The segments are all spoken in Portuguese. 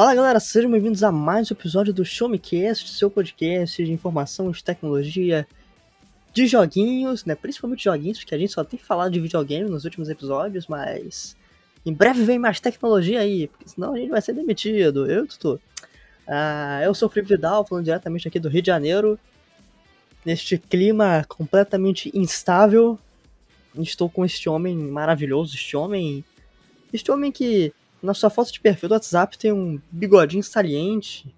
Fala galera, sejam bem-vindos a mais um episódio do Show Me Cast, seu podcast de informação, de tecnologia, de joguinhos, né? Principalmente joguinhos, porque a gente só tem falado de videogame nos últimos episódios, mas em breve vem mais tecnologia aí, porque senão a gente vai ser demitido. Eu, Tutu. Ah, eu sou o Felipe Vidal, falando diretamente aqui do Rio de Janeiro, neste clima completamente instável. Estou com este homem maravilhoso, este homem. Este homem que na sua foto de perfil do WhatsApp tem um bigodinho saliente.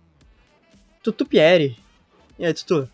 Tutu Pierre. E aí, Tutu?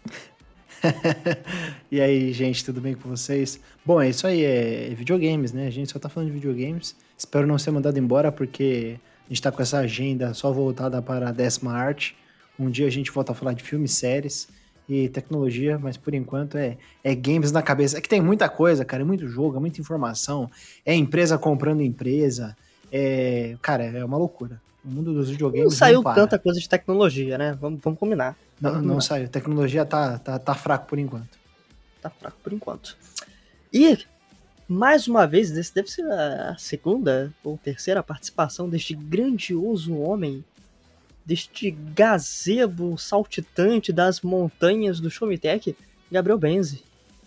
e aí, gente, tudo bem com vocês? Bom, é isso aí, é videogames, né? A gente só tá falando de videogames. Espero não ser mandado embora, porque a gente tá com essa agenda só voltada para a décima arte. Um dia a gente volta a falar de filmes, séries e tecnologia, mas por enquanto é, é games na cabeça. É que tem muita coisa, cara, é muito jogo, é muita informação. É empresa comprando empresa. É, cara, é uma loucura. O mundo dos videogames. Não saiu não tanta coisa de tecnologia, né? Vamos, vamos combinar. Não, vamos não combinar. saiu. Tecnologia tá, tá, tá fraco por enquanto. Tá fraco por enquanto. E, mais uma vez, esse deve ser a segunda ou terceira participação deste grandioso homem, deste gazebo saltitante das montanhas do Showmetech, Gabriel Benzi.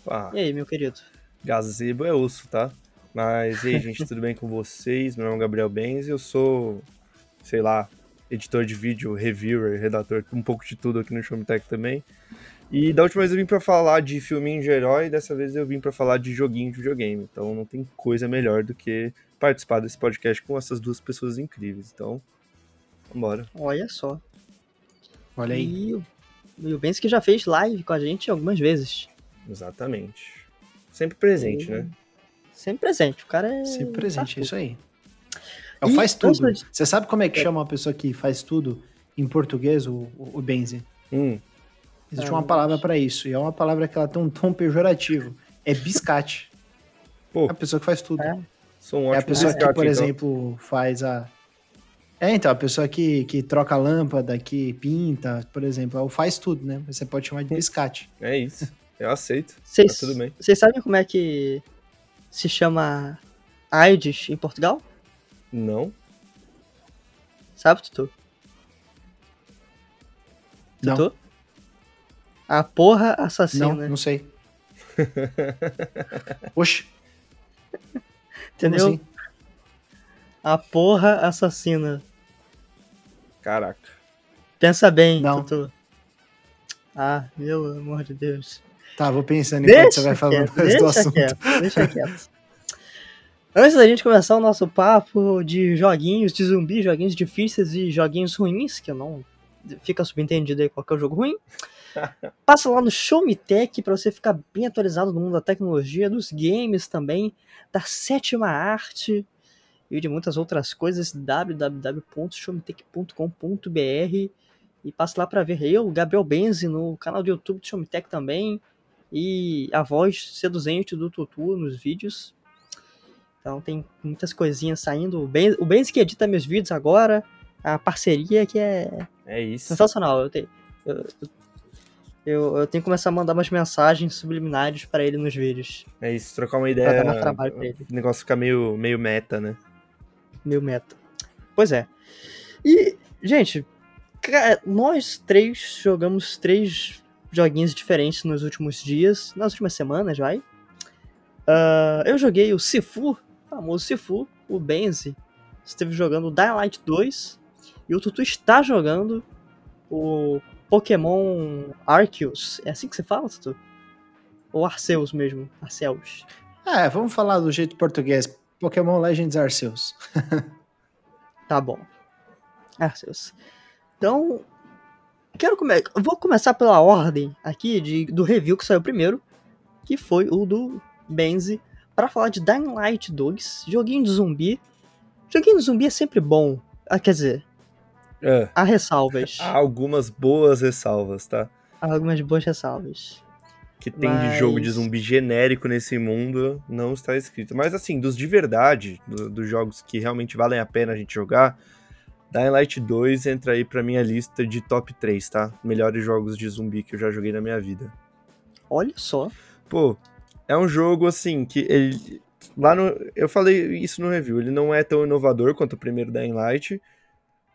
Ah, e aí, meu querido? Gazebo é osso, tá? Mas, e aí, gente, tudo bem com vocês? Meu nome é Gabriel Benz eu sou, sei lá, editor de vídeo, reviewer, redator, um pouco de tudo aqui no Showmetech também. E da última vez eu vim para falar de filminho de herói, dessa vez eu vim para falar de joguinho de videogame. Então não tem coisa melhor do que participar desse podcast com essas duas pessoas incríveis. Então, vambora. Olha só. Olha aí. E o, e o Benz que já fez live com a gente algumas vezes. Exatamente. Sempre presente, e... né? Sempre presente. O cara é. Sempre presente, é isso aí. É o e faz tudo. Você sabe como é que é. chama uma pessoa que faz tudo em português, o, o Benzi? Hum. Existe ah, uma palavra para isso, e é uma palavra que ela tem um tom pejorativo. É biscate. Pô. É a pessoa que faz tudo. É, um é a pessoa biscate, que, por então. exemplo, faz a. É, então, a pessoa que, que troca a lâmpada, que pinta, por exemplo, é o faz tudo, né? Você pode chamar de biscate. É isso. Eu aceito. Cês, tá tudo bem. Vocês sabem como é que se chama AIDS em Portugal? Não. Sabe, Tutu? Não. Tutu? A porra assassina. Não, não sei. Oxi. Entendeu? Assim? A porra assassina. Caraca. Pensa bem, não. Tutu. Ah, meu amor de Deus. Tá, vou pensando enquanto deixa você vai falando quieto, deixa do assunto. Quieto, deixa quieto. Antes da gente começar o nosso papo de joguinhos de zumbi, joguinhos difíceis e joguinhos ruins, que eu não fica subentendido aí qual é o jogo ruim, passa lá no Show Me Tech para você ficar bem atualizado no mundo da tecnologia, dos games também, da sétima arte e de muitas outras coisas, www.showmetech.com.br e passe lá para ver eu, Gabriel Benzi, no canal do YouTube do Show Me Tech também, e a voz seduzente do Tutu nos vídeos. Então tem muitas coisinhas saindo. O Benz, o Benz que edita meus vídeos agora, a parceria que é, é isso. sensacional. Eu, tenho, eu, eu, eu, tenho que começar a mandar umas mensagens subliminares para ele nos vídeos. É isso, trocar uma ideia. Pra dar trabalho pra ele. O negócio fica meio, meio meta, né? Meio meta. Pois é. E, gente, nós três jogamos três joguinhos diferentes nos últimos dias, nas últimas semanas, vai. Uh, eu joguei o Sifu, famoso Sifu, o Benzi, esteve jogando o Dying Light 2, e o Tutu está jogando o Pokémon Arceus. É assim que você fala, Tutu? Ou Arceus mesmo? Arceus. É, vamos falar do jeito português. Pokémon Legends Arceus. tá bom. Arceus. Então, quero come vou começar pela ordem aqui de, do review que saiu primeiro, que foi o do Benzi, para falar de Dying Light 2, joguinho de zumbi. Joguinho de zumbi é sempre bom, ah, quer dizer, é. há ressalvas. Há algumas boas ressalvas, tá? Há algumas boas ressalvas. Que tem Mas... de jogo de zumbi genérico nesse mundo, não está escrito. Mas assim, dos de verdade, do, dos jogos que realmente valem a pena a gente jogar, Dying Light 2 entra aí pra minha lista de top 3, tá? Melhores jogos de zumbi que eu já joguei na minha vida. Olha só. Pô, é um jogo assim que ele. Lá no. Eu falei isso no review, ele não é tão inovador quanto o primeiro Dying Light,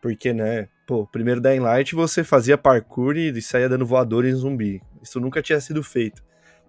Porque, né, pô, primeiro Dying Light você fazia parkour e saía dando voador em zumbi. Isso nunca tinha sido feito.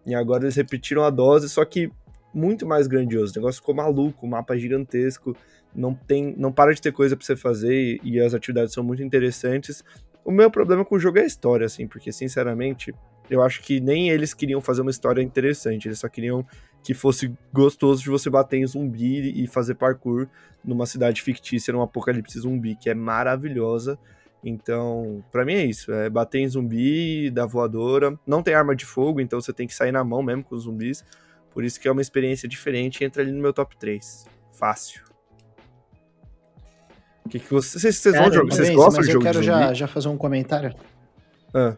E agora eles repetiram a dose, só que muito mais grandioso. O negócio ficou maluco, o mapa gigantesco, não tem, não para de ter coisa para você fazer e as atividades são muito interessantes. O meu problema com o jogo é a história, assim, porque sinceramente, eu acho que nem eles queriam fazer uma história interessante, eles só queriam que fosse gostoso de você bater em zumbi e fazer parkour numa cidade fictícia, num apocalipse zumbi, que é maravilhosa. Então, para mim é isso, é bater em zumbi, dar voadora. Não tem arma de fogo, então você tem que sair na mão mesmo com os zumbis. Por isso que é uma experiência diferente e entra ali no meu top 3. Fácil. O que, que vocês, vocês, vocês, Cara, jogar? vocês gostam de eu jogo quero de já, zumbi? já fazer um comentário. Ah,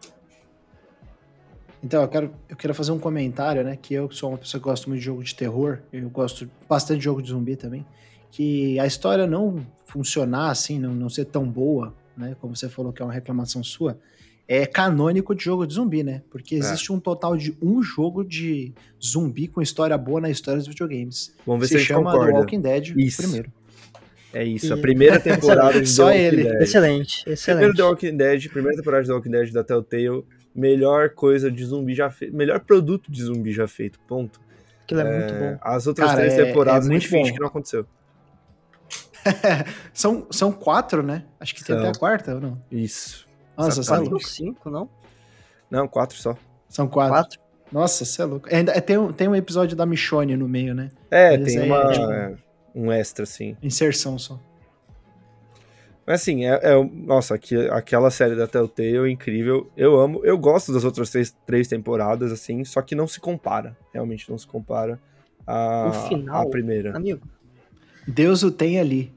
Então, eu quero, eu quero fazer um comentário, né? Que eu sou uma pessoa que gosta muito de jogo de terror, eu gosto bastante de jogo de zumbi também. Que a história não funcionar assim, não, não ser tão boa, né? Como você falou que é uma reclamação sua, é canônico de jogo de zumbi, né? Porque existe um total de um jogo de zumbi com história boa na história dos videogames. vamos ver Se se chama The concorda. Walking Dead Isso. primeiro. É isso, a primeira temporada de Só The Walking ele. Dead. Excelente, Primeiro excelente. The Walking Dead, primeira temporada de The Walking Dead da Telltale, melhor coisa de zumbi já feito, melhor produto de zumbi já feito, ponto. Aquilo é, muito bom. As outras Cara, três é- temporadas é a muito gente finge bom. que não aconteceu. São, são quatro, né? Acho que tem São. até a quarta, ou não? Isso. Nossa, você é cinco, não? Não, quatro só. São quatro. Quatro. Nossa, você é louco. Ainda tem, um- tem um episódio da Michonne no meio, né? É, Mas tem uma, tipo- é, um extra, assim. Inserção só. Mas assim, é, é- nossa, aqui, aquela série da Telltale é incrível. Eu amo, eu gosto das outras três, três temporadas, assim, só que não se compara. Realmente não se compara à, O final, à primeira. Amigo, Deus o tem ali.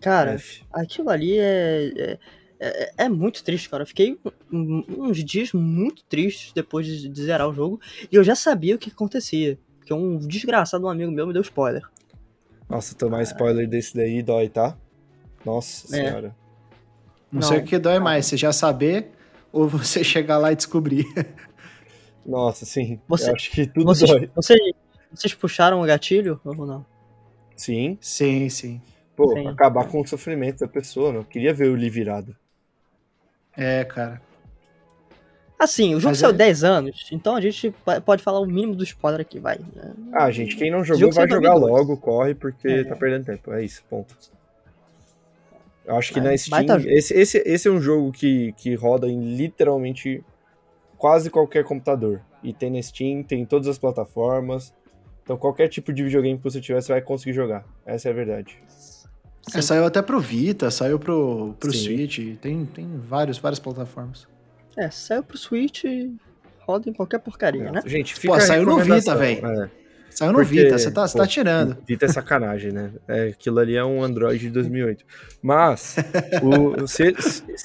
cara, F. aquilo ali é, é, é, é muito triste, cara. Eu fiquei uns dias muito tristes depois de, de zerar o jogo e eu já sabia o que acontecia. Porque um desgraçado um amigo meu me deu spoiler. Nossa, tomar spoiler desse daí dói, tá? Nossa É. senhora. Não, Não. sei o que dói mais, você já saber ou você chegar lá e descobrir. Nossa, sim. Você- eu acho que tudo Vocês, dói. vocês, vocês puxaram o gatilho ou não? Sim. sim, sim. Pô, Sim. acabar com o sofrimento da pessoa, não queria ver o Lee virado. É, cara. Assim, o jogo Mas saiu é- 10 anos, então a gente pode falar o mínimo do spoiler aqui, vai. Ah, gente, quem não jogo jogou vai jogar 2002. logo, corre, porque É. tá perdendo tempo. É isso, ponto. Eu acho que Vai- na Steam. jogo. Esse, esse, esse é um jogo que, que roda em literalmente quase qualquer computador. E tem na Steam, tem em todas as plataformas. Então qualquer tipo de videogame que você tiver, você vai conseguir jogar. Essa é a verdade. É, saiu até pro Vita, saiu pro, pro Sim. Switch, tem, tem vários, várias plataformas. É, saiu pro Switch e roda em qualquer porcaria, né? Gente, fica Pô, saiu no. Vita, É. Saiu no Porque, Vita, você tá, tá pô, tirando. Vita é sacanagem, né? É, aquilo ali é um Android de 2008. Mas, o, se-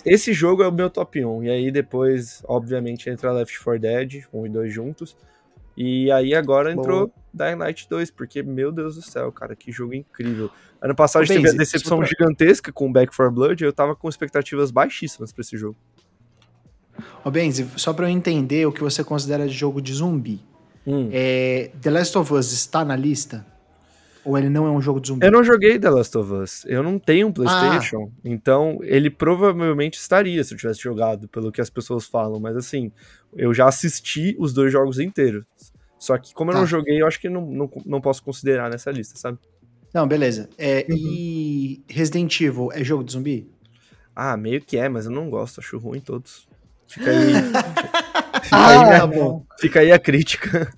esse jogo é o meu top 1. E aí depois, obviamente, entra Left 4 Dead, 1 e 2 juntos. E aí agora entrou Dying Light 2, porque, meu Deus do céu, cara, que jogo incrível. Ano passado a gente teve a decepção gigantesca com Back 4 Blood, e eu tava com expectativas baixíssimas pra esse jogo. Ô, Benzi, só pra eu entender o que você considera de jogo de zumbi. Hum. É, The Last of Us está na lista? Ou ele não é um jogo de zumbi? Eu não joguei The Last of Us. Eu não tenho um PlayStation. Então, ele provavelmente estaria se eu tivesse jogado, pelo que as pessoas falam. Mas, assim, eu já assisti os dois jogos inteiros. Só que, como eu Tá. não joguei, eu acho que não, não, não posso considerar nessa lista, sabe? Não, beleza. É, Uhum. E Resident Evil é jogo de zumbi? Ah, meio que é, mas eu não gosto. Acho ruim todos. Fica aí, fica, Ah, aí, né? bom. fica aí a crítica.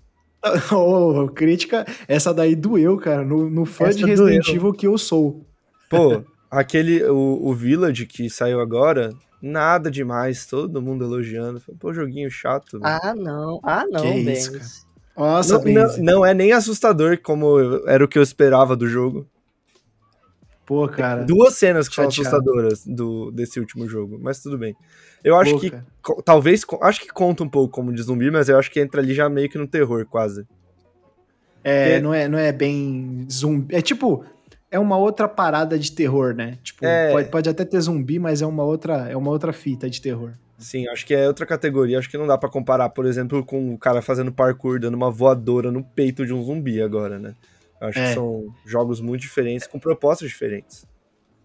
Ô, crítica, essa daí doeu, cara, no, no fã Essa de Resident doeu. Evil que eu sou. Pô, aquele, o, o Village que saiu agora, nada demais. Todo mundo elogiando. Pô, joguinho chato. velho. Ah, não. Ah, não, Que isso. Nossa, não, não, não é nem assustador como era o que eu esperava do jogo. Pô, cara. Duas cenas que são Chateado. assustadoras do, desse último jogo, mas tudo bem. Eu acho Pô, que, co- talvez, acho que conta um pouco como de zumbi, mas eu acho que entra ali já meio que no terror, quase. É, É. não é, não é bem zumbi. É tipo, é uma outra parada de terror, né? Tipo, É. pode, pode até ter zumbi, mas é uma outra, é uma outra fita de terror. Sim, acho que é outra categoria. Acho que não dá pra comparar, por exemplo, com o cara fazendo parkour, dando uma voadora no peito de um zumbi agora, né? Eu acho É. que são jogos muito diferentes, com propostas diferentes.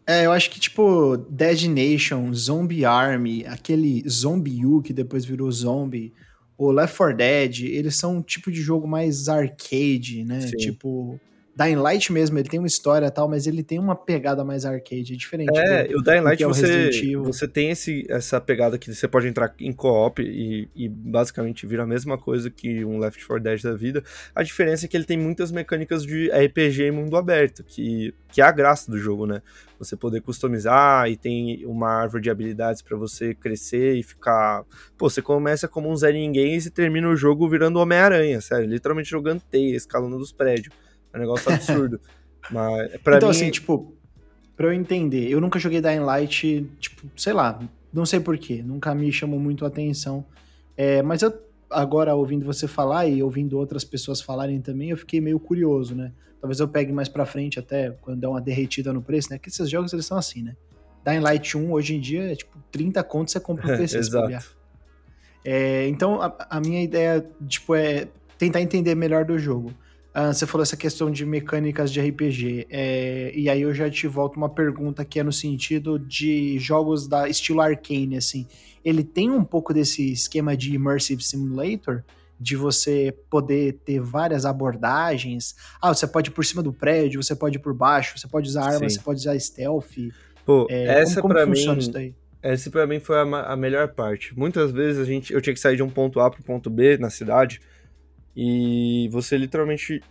É, eu acho que, tipo, Dead Nation, Zombie Army, aquele Zombie U que depois virou Zombie, o Left 4 Dead, eles são um tipo de jogo mais arcade, né? Sim. Tipo, Dying Light mesmo, ele tem uma história e tal, mas ele tem uma pegada mais arcade, é diferente. É, do, o Dying Light é o você, você tem esse, essa pegada que você pode entrar em co-op e, e basicamente vira a mesma coisa que um Left 4 Dead da vida. A diferença é que ele tem muitas mecânicas de RPG em mundo aberto, que, que é a graça do jogo, né? Você poder customizar e tem uma árvore de habilidades pra você crescer e ficar. Pô, você começa como um Zé Ninguém e termina o jogo virando Homem-Aranha, sério, literalmente jogando teia, escalando dos prédios. É um negócio absurdo. Mas pra então, mim. assim, tipo, pra eu entender, eu nunca joguei Dying Light, tipo, sei lá, não sei porquê, nunca me chamou muito a atenção. É, mas eu, agora, ouvindo você falar e ouvindo outras pessoas falarem também, eu fiquei meio curioso, né? Talvez eu pegue mais pra frente até, quando der uma derretida no preço, né? Que esses jogos, eles são assim, né? Dying Light 1, hoje em dia, é tipo, 30 contos você compra um PC. bobear. Exato. É, então, a, a minha ideia, tipo, é tentar entender melhor do jogo. Ah, você falou essa questão de mecânicas de RPG, é, e aí eu já te volto uma pergunta que é no sentido de jogos da estilo arcane, assim. Ele tem um pouco desse esquema de Immersive Simulator, de você poder ter várias abordagens. Ah, você pode ir por cima do prédio, você pode ir por baixo, você pode usar arma, Sim. você pode usar stealth. Pô, É, essa como, como pra mim. Essa pra mim foi a, a melhor parte. Muitas vezes a gente, eu tinha que sair de um ponto A pro ponto B na cidade e você literalmente.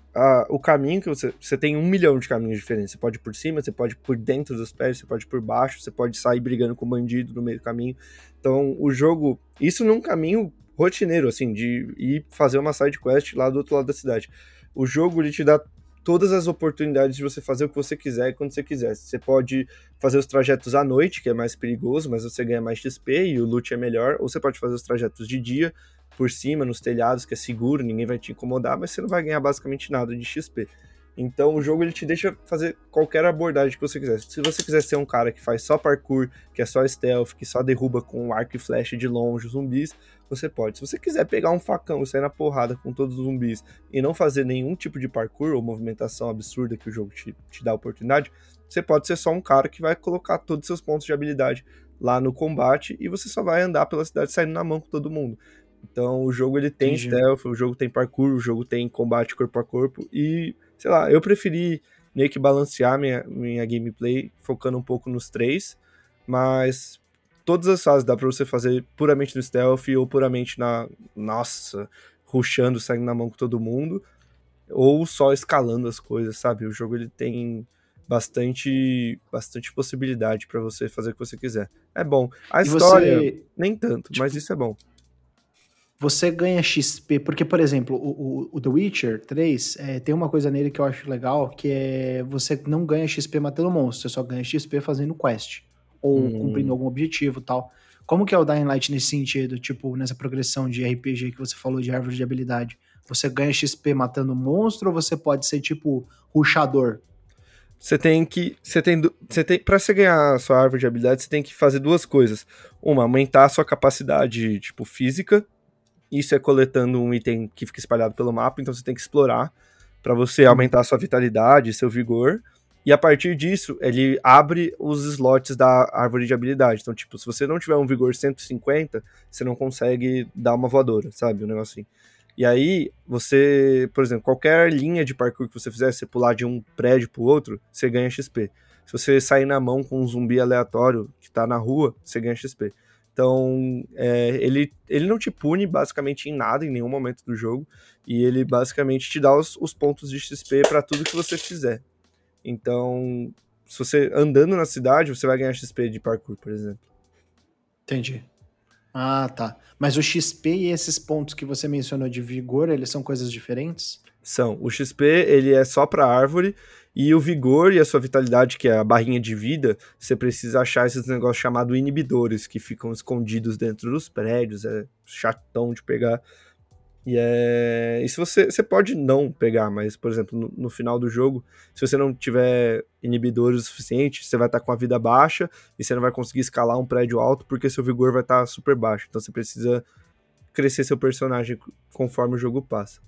o caminho que você. Você tem um milhão de caminhos diferentes. Você pode ir por cima, você pode ir por dentro dos pés, você pode ir por baixo, você pode sair brigando com o bandido no meio do caminho. Então o jogo. Isso num caminho rotineiro, assim, de ir fazer uma side quest lá do outro lado da cidade. O jogo ele te dá todas as oportunidades de você fazer o que você quiser e quando você quiser. Você pode fazer os trajetos à noite, que é mais perigoso, mas você ganha mais XP e o loot é melhor, ou você pode fazer os trajetos de dia, por cima, nos telhados, que é seguro, ninguém vai te incomodar, mas você não vai ganhar basicamente nada de XP. Então o jogo ele te deixa fazer qualquer abordagem que você quiser. Se você quiser ser um cara que faz só parkour, que é só stealth, que só derruba com arco e flecha de longe os zumbis, você pode. Se você quiser pegar um facão e sair na porrada com todos os zumbis e não fazer nenhum tipo de parkour ou movimentação absurda que o jogo te, te dá oportunidade, você pode ser só um cara que vai colocar todos os seus pontos de habilidade lá no combate e você só vai andar pela cidade saindo na mão com todo mundo. Então o jogo ele tem Entendi. stealth, o jogo tem parkour, o jogo tem combate corpo a corpo e, sei lá, eu preferi meio que balancear minha, minha gameplay focando um pouco nos três, mas todas as fases dá pra você fazer puramente no stealth ou puramente na, nossa, rushando, saindo na mão com todo mundo, ou só escalando as coisas, sabe? O jogo ele tem bastante bastante possibilidade pra você fazer o que você quiser. É bom. A E história você, nem tanto, tipo, mas isso é bom. Você ganha XP, porque, por exemplo, o, o- o The Witcher 3 é, tem uma coisa nele que eu acho legal, que é você não ganha XP matando monstros, você só ganha XP fazendo quest, ou Hum. cumprindo algum objetivo e tal. Como que é o Dying Light nesse sentido, tipo, nessa progressão de RPG que você falou de árvore de habilidade? Você ganha XP matando monstro ou você pode ser, tipo, ruxador? Você tem que. Você tem. Você tem. Pra você ganhar a sua árvore de habilidade, você tem que fazer duas coisas. Uma, aumentar a sua capacidade, tipo, física. Isso é coletando um item que fica espalhado pelo mapa, então você tem que explorar pra você aumentar sua vitalidade, seu vigor. E a partir disso, ele abre os slots da árvore de habilidade. Então, tipo, se você não tiver um vigor 150, você não consegue dar uma voadora, sabe? Um negócio assim. E aí, você, por exemplo, qualquer linha de parkour que você fizer, você pular de um prédio pro outro, você ganha XP. Se você sair na mão com um zumbi aleatório que tá na rua, você ganha XP. Então, é, ele, ele não te pune basicamente em nada, em nenhum momento do jogo, e ele basicamente te dá os, os pontos de XP pra tudo que você fizer. Então, se você andando na cidade, você vai ganhar XP de parkour, por exemplo. Entendi. Ah, tá. Mas o XP e esses pontos que você mencionou de vigor, eles são coisas diferentes? São. O XP, ele é só pra árvore, e o vigor e a sua vitalidade, que é a barrinha de vida, você precisa achar esses negócios chamados inibidores, que ficam escondidos dentro dos prédios, é chatão de pegar. E é. E se você. Você pode não pegar, mas, por exemplo, no, no final do jogo, se você não tiver inibidores o suficiente, você vai estar com a vida baixa e você não vai conseguir escalar um prédio alto porque seu vigor vai estar super baixo. Então você precisa crescer seu personagem conforme o jogo passa.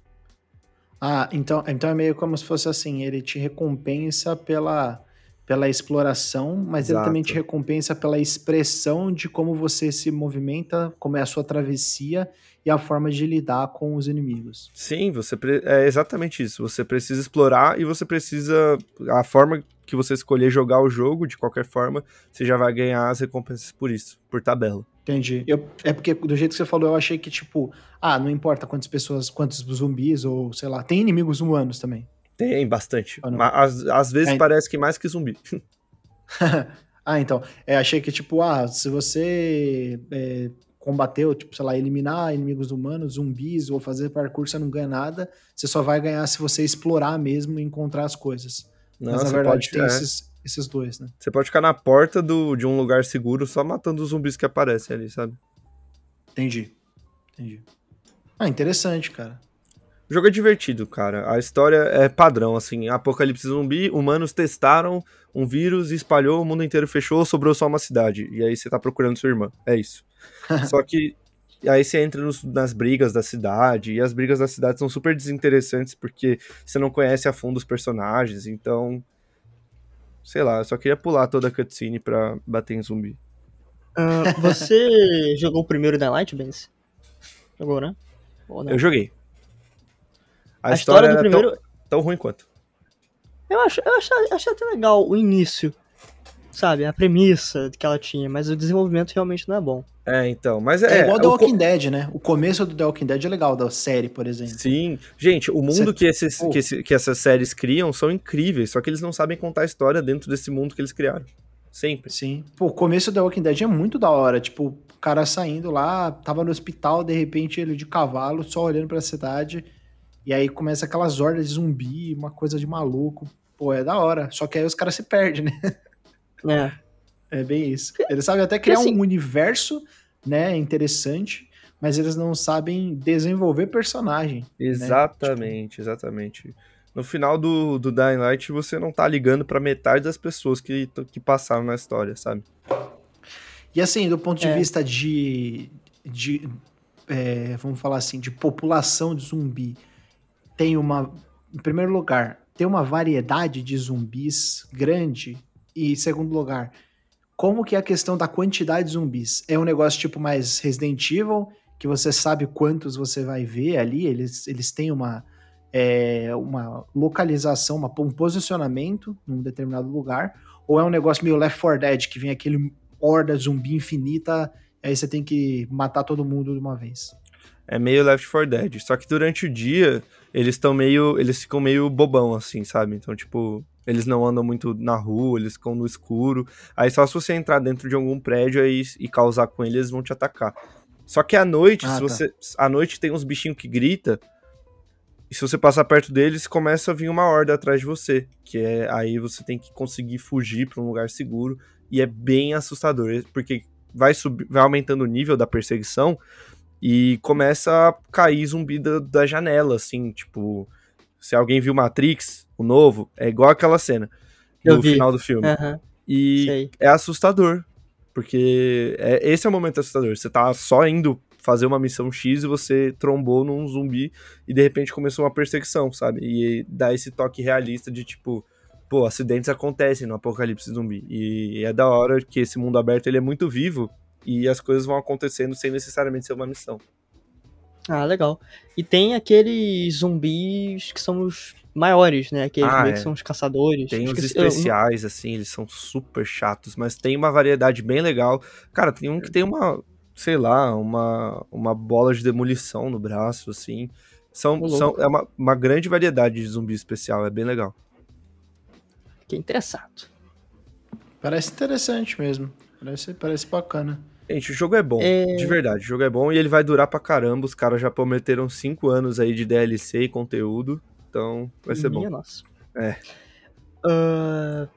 Ah, então, então é meio como se fosse assim, ele te recompensa pela pela exploração, mas ele também te Exato. recompensa pela expressão de como você se movimenta, como é a sua travessia e a forma de lidar com os inimigos. Sim, você pre- é exatamente isso. Você precisa explorar e você precisa. A forma que você escolher jogar o jogo, de qualquer forma, você já vai ganhar as recompensas por isso, por tabela. Entendi. Eu, é porque do jeito que você falou, eu achei que, tipo, ah, não importa quantas pessoas, quantos zumbis, ou sei lá, tem inimigos humanos também. Tem bastante. Não? Mas às, às vezes É. parece que mais que zumbi. ah, então. É, achei que, tipo, ah, se você é, combateu, tipo, sei lá, eliminar inimigos humanos, zumbis, ou fazer parkour, você não ganha nada. Você só vai ganhar se você explorar mesmo e encontrar as coisas. Não, Mas na verdade pode, tem é, esses, esses dois, né? você pode ficar na porta do, de um lugar seguro só matando os zumbis que aparecem ali, sabe? Entendi. Entendi. Ah, interessante, cara. O jogo é divertido, cara. A história é padrão, assim. Apocalipse zumbi, humanos testaram um vírus, espalhou, o mundo inteiro fechou, sobrou só uma cidade. E aí você tá procurando sua irmã. É isso. só que aí você entra nos- nas brigas da cidade, e as brigas da cidade são super desinteressantes porque você não conhece a fundo os personagens, então. Sei lá, eu só queria pular toda a cutscene pra bater em zumbi. Ah, você jogou o primeiro da Light, Benz? Jogou, né? Ou não? Eu joguei. A, história, do era primeiro. tão, tão ruim quanto. Eu, acho, eu achei, achei até legal o início. Sabe? A premissa que ela tinha, mas o desenvolvimento realmente não é bom. É, então. Mas É, é. igual The o co- Walking Dead, né? O começo do The Walking Dead é legal, da série, por exemplo. Sim. Gente, o mundo Cê- que, esses, Pô. que, esse- que essas séries criam são incríveis, só que eles não sabem contar a história dentro desse mundo que eles criaram. Sempre. Sim. Pô, o começo do The Walking Dead é muito da hora. Tipo, o cara saindo lá, tava no hospital, de repente ele de cavalo, só olhando pra cidade. E aí começa aquelas hordas de zumbi, uma coisa de maluco. Pô, é da hora. Só que aí os caras se perdem, né? É. É bem isso. Eles sabem até criar assim- um universo, né, interessante, mas eles não sabem desenvolver personagem. Exatamente, exatamente. No final do, do Dying Light, você não tá ligando pra metade das pessoas que, que passaram na história, sabe? E assim, do ponto de É. vista de, de é, vamos falar assim, de população de zumbi, tem uma, em primeiro lugar, tem uma variedade de zumbis grande e, em segundo lugar, como que é a questão da quantidade de zumbis? É um negócio tipo mais Resident Evil, que você sabe quantos você vai ver ali, eles, eles têm uma, é, uma localização, uma, um posicionamento num determinado lugar, ou é um negócio meio Left 4 Dead, que vem aquele horda zumbi infinita, aí você tem que matar todo mundo de uma vez. É meio Left 4 Dead. Só que durante o dia, eles estão meio. Eles ficam meio bobão, assim, sabe? Então, tipo, eles não andam muito na rua, eles ficam no escuro. Aí só se você entrar dentro de algum prédio aí, e causar com eles, eles vão te atacar. Só que à noite, Ah, se tá. você. À noite tem uns bichinhos que grita. E se você passar perto deles, começa a vir uma horda atrás de você. Que é aí você tem que conseguir fugir pra um lugar seguro. E é bem assustador. Porque vai, subir, vai aumentando o nível da perseguição. E começa a cair zumbi da, da janela, assim, tipo. Se alguém viu Matrix, o novo, é igual aquela cena no final do filme. Aham, E sei. é assustador. Porque é, esse é o momento assustador. Você tá só indo fazer uma missão X e você trombou num zumbi e de repente começou uma perseguição, sabe? E dá esse toque realista de tipo, pô, acidentes acontecem no apocalipse zumbi. E é da hora que esse mundo aberto ele é muito vivo e as coisas vão acontecendo sem necessariamente ser uma missão. Ah, legal. E tem aqueles zumbis que são os maiores, né? Aqueles Ah, meio é. que são os caçadores. Tem os Esqueci- especiais, assim, eles são super chatos, mas tem uma variedade bem legal. Cara, tem um que tem uma, sei lá, uma, uma bola de demolição no braço, assim. São, são, é uma, uma grande variedade de zumbi especial, é bem legal. Fiquei interessado. Parece interessante mesmo. Parece, parece bacana. Gente, o jogo é bom, É. de verdade, o jogo é bom e ele vai durar pra caramba. Os caras já prometeram 5 anos aí de DLC e conteúdo, então vai ser bom. Minha nossa. É. Ah,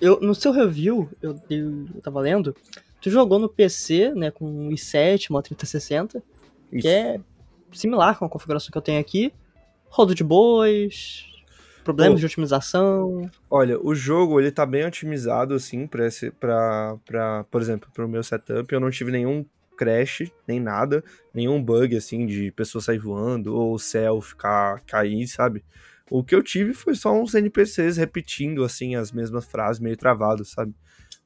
eu, no seu review, eu, eu, eu tava lendo, tu jogou no PC, né, com um i7, uma 3060, Isso. que é similar com a configuração que eu tenho aqui. Rodo de boas, problemas Pô. de otimização. Olha, o jogo ele tá bem otimizado assim para esse para para, por exemplo, pro meu setup, eu não tive nenhum crash, nem nada, nenhum bug assim de pessoa sair voando ou o céu ficar cair, sabe? O que eu tive foi só uns NPCs repetindo, assim, as mesmas frases, meio travado, sabe?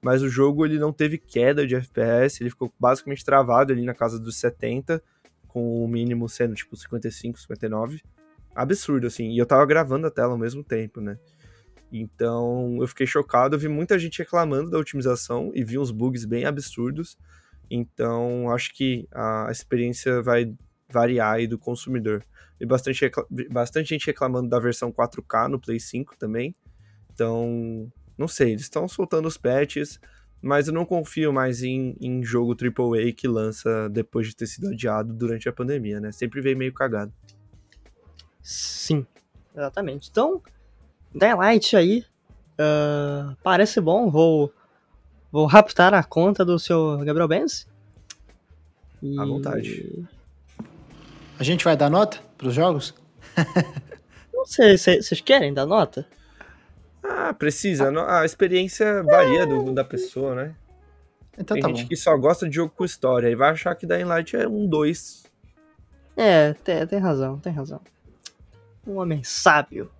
Mas o jogo, ele não teve queda de FPS, ele ficou basicamente travado ali na casa dos 70, com o mínimo sendo, tipo, 55, 59. Absurdo, assim. E eu tava gravando a tela ao mesmo tempo, né? Então, eu fiquei chocado, eu vi muita gente reclamando da otimização e vi uns bugs bem absurdos. Então, acho que a experiência vai variar aí do consumidor. E bastante, bastante gente reclamando da versão 4K no Play 5 também. Então, não sei, eles estão soltando os patches, mas eu não confio mais em, em jogo AAA que lança depois de ter sido adiado durante a pandemia, né? Sempre veio meio cagado. Sim, exatamente. Então, Daylight aí, uh, parece bom, vou, vou raptar a conta do seu Gabriel Benz. E... À vontade. A gente vai dar nota pros jogos? Não sei, vocês querem dar nota? Ah, precisa. A experiência varia do, da pessoa, né? Então Tem tá gente bom. que só gosta de jogo com história e vai achar que Dying Light é um 2. É, tem, tem razão, tem razão. Um homem sábio.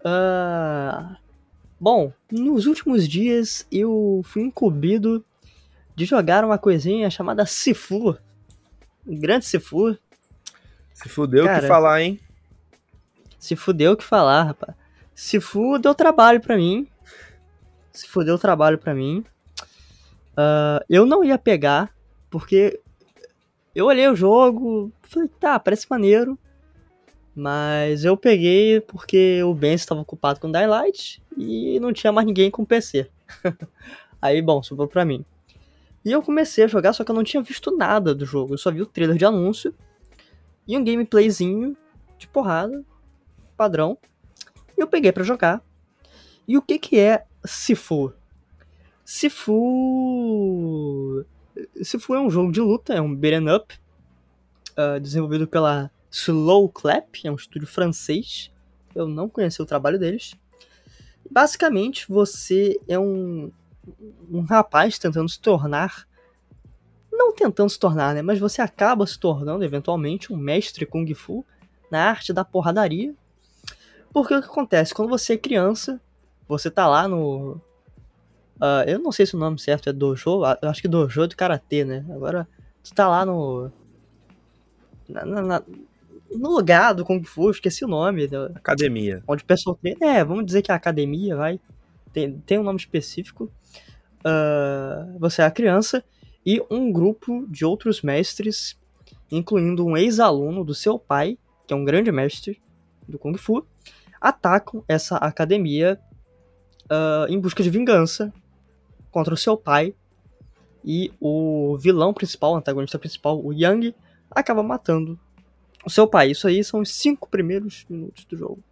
Uh, bom, nos últimos dias eu fui incumbido de jogar uma coisinha chamada Sifu. grande Sifu. Se fudeu o que falar, hein? Se fudeu o que falar, rapaz. Se fudeu trabalho pra mim. Se fudeu trabalho pra mim. Uh, eu não ia pegar, porque eu olhei o jogo, falei, tá, parece maneiro. Mas eu peguei porque o Ben estava ocupado com Daylight e não tinha mais ninguém com PC. Aí, bom, sobrou pra mim. E eu comecei a jogar, só que eu não tinha visto nada do jogo. Eu só vi o trailer de anúncio e um gameplayzinho de porrada, padrão. E eu peguei para jogar. E o que que é Sifu? Sifu... Sifu é um jogo de luta, é um beat'em up, uh, desenvolvido pela Slow Clap, é um estúdio francês. Eu não conheci o trabalho deles. Basicamente, você é um, um rapaz tentando se tornar não tentando se tornar, né? Mas você acaba se tornando eventualmente um mestre Kung Fu na arte da porradaria. Porque o que acontece? Quando você é criança, você tá lá no. Uh, eu não sei se o nome certo é Dojo, eu acho que Dojo é do Karatê, né? Agora, tu tá lá no. Na, na, no lugar do Kung Fu, esqueci o nome. Academia. Onde o pessoal treina. É, vamos dizer que é a academia, vai. Tem, tem um nome específico. Uh, você é a criança e um grupo de outros mestres, incluindo um ex-aluno do seu pai, que é um grande mestre do Kung Fu, atacam essa academia uh, em busca de vingança contra o seu pai. E o vilão principal, o antagonista principal, o Yang, acaba matando o seu pai. Isso aí são os cinco primeiros minutos do jogo.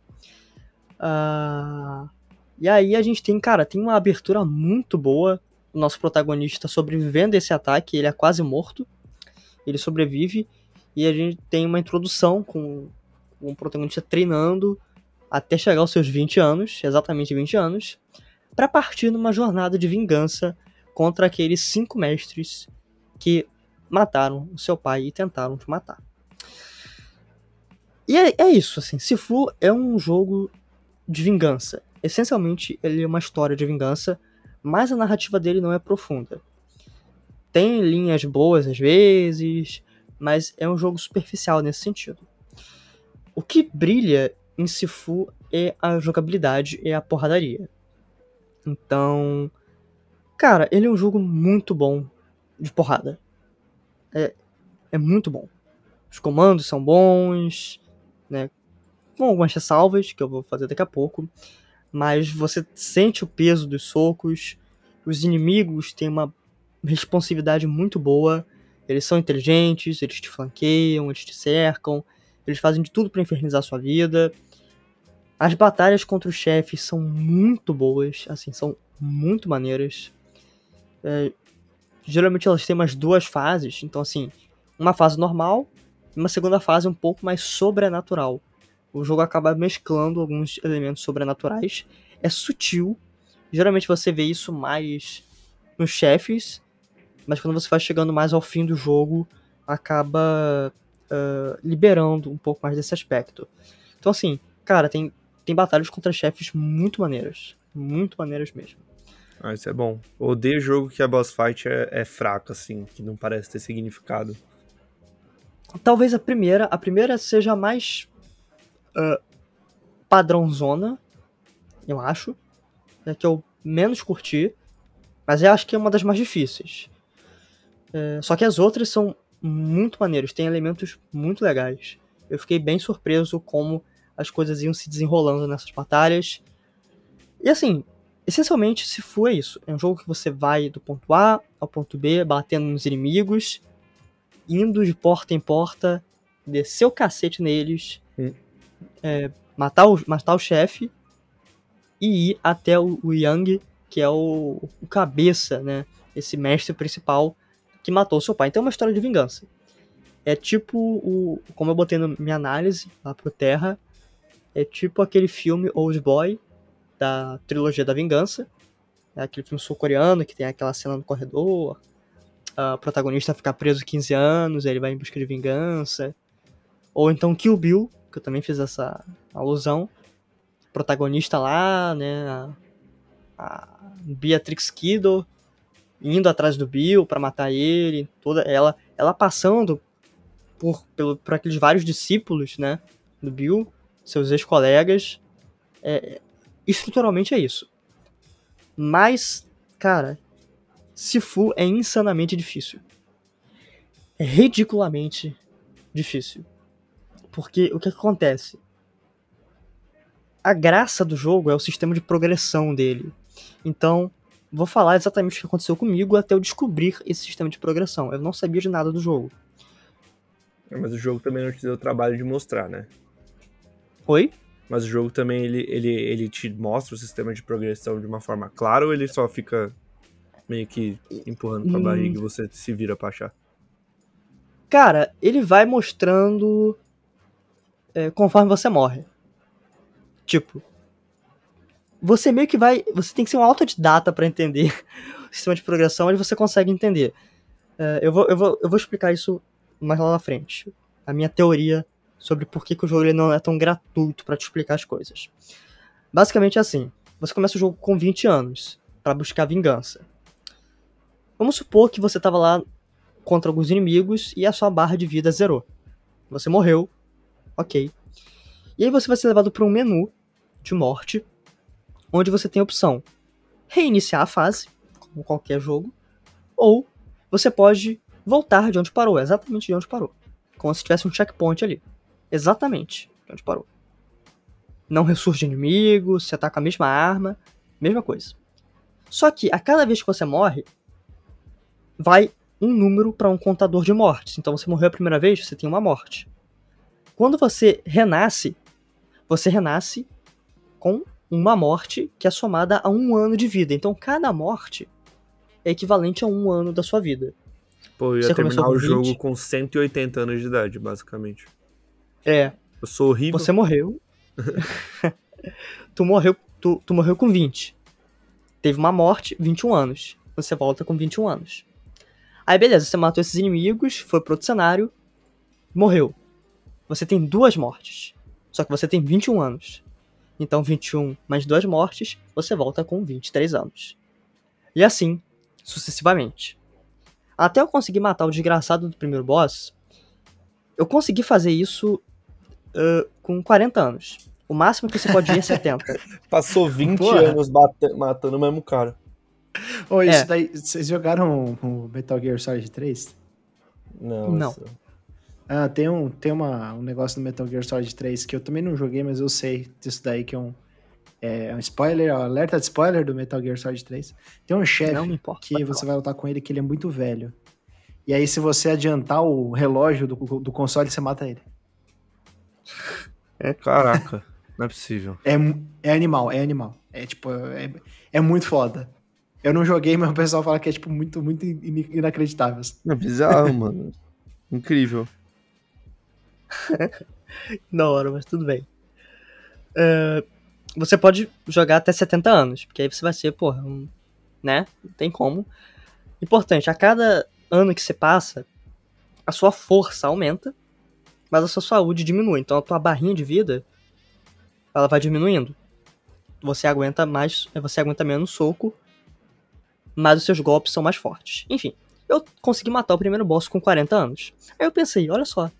Uh, e aí a gente tem, cara, tem uma abertura muito boa o nosso protagonista sobrevivendo a esse ataque, ele é quase morto, ele sobrevive, e a gente tem uma introdução com, o protagonista treinando até chegar aos seus 20 anos, exatamente 20 anos, para partir numa jornada de vingança contra aqueles cinco mestres que mataram o seu pai e tentaram te matar. E é, é isso, assim, Sifu é um jogo de vingança. Essencialmente, ele é uma história de vingança mas a narrativa dele não é profunda. Tem linhas boas às vezes, mas é um jogo superficial nesse sentido. O que brilha em Sifu é a jogabilidade e a porradaria. Então, cara, ele é um jogo muito bom de porrada. É, é muito bom. Os comandos são bons, né? Com algumas ressalvas que eu vou fazer daqui a pouco mas você sente o peso dos socos. Os inimigos têm uma responsividade muito boa. Eles são inteligentes, eles te flanqueiam, eles te cercam, eles fazem de tudo para infernizar sua vida. As batalhas contra os chefes são muito boas, assim, são muito maneiras. É, geralmente elas têm umas duas fases, então assim, uma fase normal uma segunda fase um pouco mais sobrenatural o jogo acaba mesclando alguns elementos sobrenaturais. É sutil. Geralmente você vê isso mais nos chefes, mas quando você vai chegando mais ao fim do jogo, acaba uh, liberando um pouco mais desse aspecto. Então, assim, cara, tem tem batalhas contra chefes muito maneiras. Muito maneiras mesmo. Ah, isso é bom. Odeio jogo que a boss fight é, é fraca, assim, que não parece ter significado. Talvez a primeira, a primeira seja a mais uh, padrãozona, eu acho. É que eu menos curti, mas eu acho que é uma das mais difíceis. É, só que as outras são muito maneiras, tem elementos muito legais. Eu fiquei bem surpreso como as coisas iam se desenrolando nessas batalhas. E assim, essencialmente, se for isso, é um jogo que você vai do ponto A ao ponto B, batendo nos inimigos, indo de porta em porta, descer o cacete neles, Hum. é, matar o, matar o chefe e ir até o, o Yang, que é o, o cabeça, né? Esse mestre principal que matou seu pai. Então é uma história de vingança. É tipo o. Como eu botei na minha análise lá pro Terra, é tipo aquele filme Old Boy, da trilogia da vingança. É aquele filme sul-coreano que tem aquela cena no corredor. A protagonista fica preso 15 anos, ele vai em busca de vingança. Ou então Kill Bill, que eu também fiz essa alusão. Protagonista lá, né? A, a Beatrix Kiddo indo atrás do Bill para matar ele, toda ela, ela passando por, pelo, por aqueles vários discípulos, né, do Bill, seus ex-colegas. É, estruturalmente é isso. Mas, cara, Sifu é insanamente difícil. É ridiculamente difícil. Porque o que acontece? A graça do jogo é o sistema de progressão dele. Então, vou falar exatamente o que aconteceu comigo até eu descobrir esse sistema de progressão. Eu não sabia de nada do jogo. Mas o jogo também não te deu o trabalho de mostrar, né? Oi? Mas o jogo também, ele, ele, ele te mostra o sistema de progressão de uma forma clara ou ele só fica meio que empurrando pra Hum. barriga e você se vira pra achar? Cara, ele vai mostrando é, conforme você morre. Tipo, você meio que vai. Você tem que ser um autodidata pra entender o sistema de progressão, mas você consegue entender. É, eu, vou, eu, vou, eu vou explicar isso mais lá na frente. A minha teoria sobre por que, que o jogo ele não é tão gratuito pra te explicar as coisas. Basicamente é assim: você começa o jogo com 20 anos pra buscar vingança. Vamos supor que você tava lá contra alguns inimigos e a sua barra de vida zerou. Você morreu, ok. E aí você vai ser levado para um menu de morte, onde você tem a opção reiniciar a fase, como qualquer jogo, ou você pode voltar de onde parou, exatamente de onde parou. Como se tivesse um checkpoint ali. Exatamente de onde parou. Não ressurge inimigo, você ataca a mesma arma, mesma coisa. Só que a cada vez que você morre, vai um número para um contador de mortes. Então você morreu a primeira vez, você tem uma morte. Quando você renasce, você renasce com uma morte que é somada a um ano de vida. Então cada morte é equivalente a um ano da sua vida. Pô, eu ia Você terminar o com jogo 20? com 180 anos de idade, basicamente. É, Eu sou horrível. você morreu. tu morreu, tu, tu morreu com 20. Teve uma morte, 21 anos. Você volta com 21 anos. Aí beleza, você matou esses inimigos, foi pro outro cenário, morreu. Você tem duas mortes. Só que você tem 21 anos. Então 21 mais duas mortes, você volta com 23 anos. E assim, sucessivamente. Até eu conseguir matar o desgraçado do primeiro boss, eu consegui fazer isso ah, com 40 anos. O máximo que você pode ir é 70. Passou 20 Porra. anos matando o mesmo cara. Ô, isso É. daí, vocês jogaram o Metal Gear Solid 3? Não. Não. isso- Ah, tem, um, tem uma, um negócio no Metal Gear Solid 3 que eu também não joguei, mas eu sei disso daí, que é um, é um spoiler, ó, alerta de spoiler do Metal Gear Solid 3. Tem um chefe que você vai lutar com ele que ele é muito velho. E aí, se você adiantar o relógio do, do console, você mata ele. Caraca, não é possível. É, é animal, é animal. É tipo, é, é muito foda. Eu não joguei, mas o pessoal fala que é tipo muito, muito in- inacreditável. É bizarro, mano. Incrível. Da hora, mas tudo bem. É, você pode jogar até 70 anos, porque aí você vai ser, porra, um, né? Não tem como. Importante, a cada ano que você passa, a sua força aumenta, mas a sua saúde diminui. Então a tua barrinha de vida ela vai diminuindo. Você aguenta mais, você aguenta menos soco, mas os seus golpes são mais fortes. Enfim, eu consegui matar o primeiro boss com 40 anos. Aí eu pensei, olha só,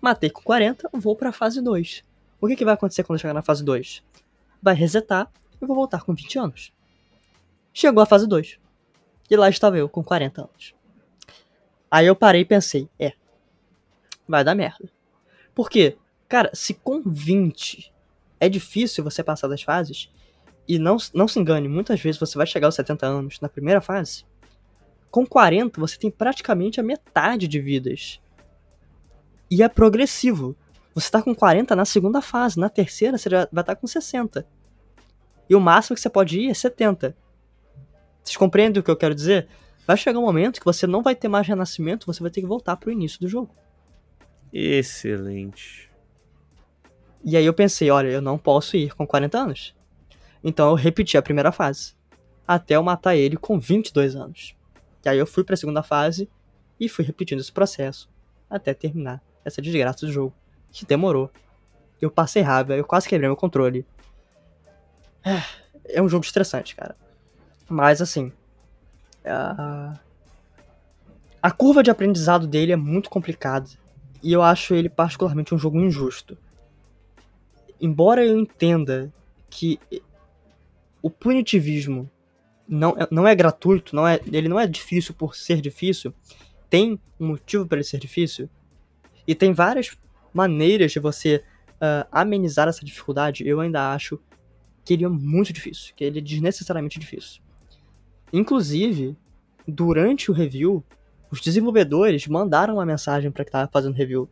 matei com 40, vou pra fase 2. O que, que vai acontecer quando eu chegar na fase 2? Vai resetar e vou voltar com 20 anos. Chegou a fase 2. E lá estava eu, com 40 anos. Aí eu parei e pensei, é, vai dar merda. Por quê? Cara, se com 20 é difícil você passar das fases, e não, não se engane, muitas vezes você vai chegar aos 70 anos na primeira fase, com 40 você tem praticamente a metade de vidas. E é progressivo. Você tá com 40 na segunda fase, na terceira você já vai estar tá com 60. E o máximo que você pode ir é 70. Vocês compreendem o que eu quero dizer? Vai chegar um momento que você não vai ter mais renascimento, você vai ter que voltar pro início do jogo. Excelente. E aí eu pensei, olha, eu não posso ir com 40 anos. Então eu repeti a primeira fase. Até eu matar ele com 22 anos. E aí eu fui pra segunda fase e fui repetindo esse processo até terminar essa desgraça do jogo. Que demorou. Eu passei raiva, eu quase quebrei meu controle. É, é um jogo estressante, cara. Mas assim. A... a curva de aprendizado dele é muito complicada. E eu acho ele particularmente um jogo injusto. Embora eu entenda que o punitivismo não, é, não é gratuito, não é, ele não é difícil por ser difícil, tem um motivo para ele ser difícil. E tem várias maneiras de você uh, amenizar essa dificuldade. Eu ainda acho que ele é muito difícil, que ele é desnecessariamente difícil. Inclusive, durante o review, os desenvolvedores mandaram uma mensagem para quem estava fazendo review.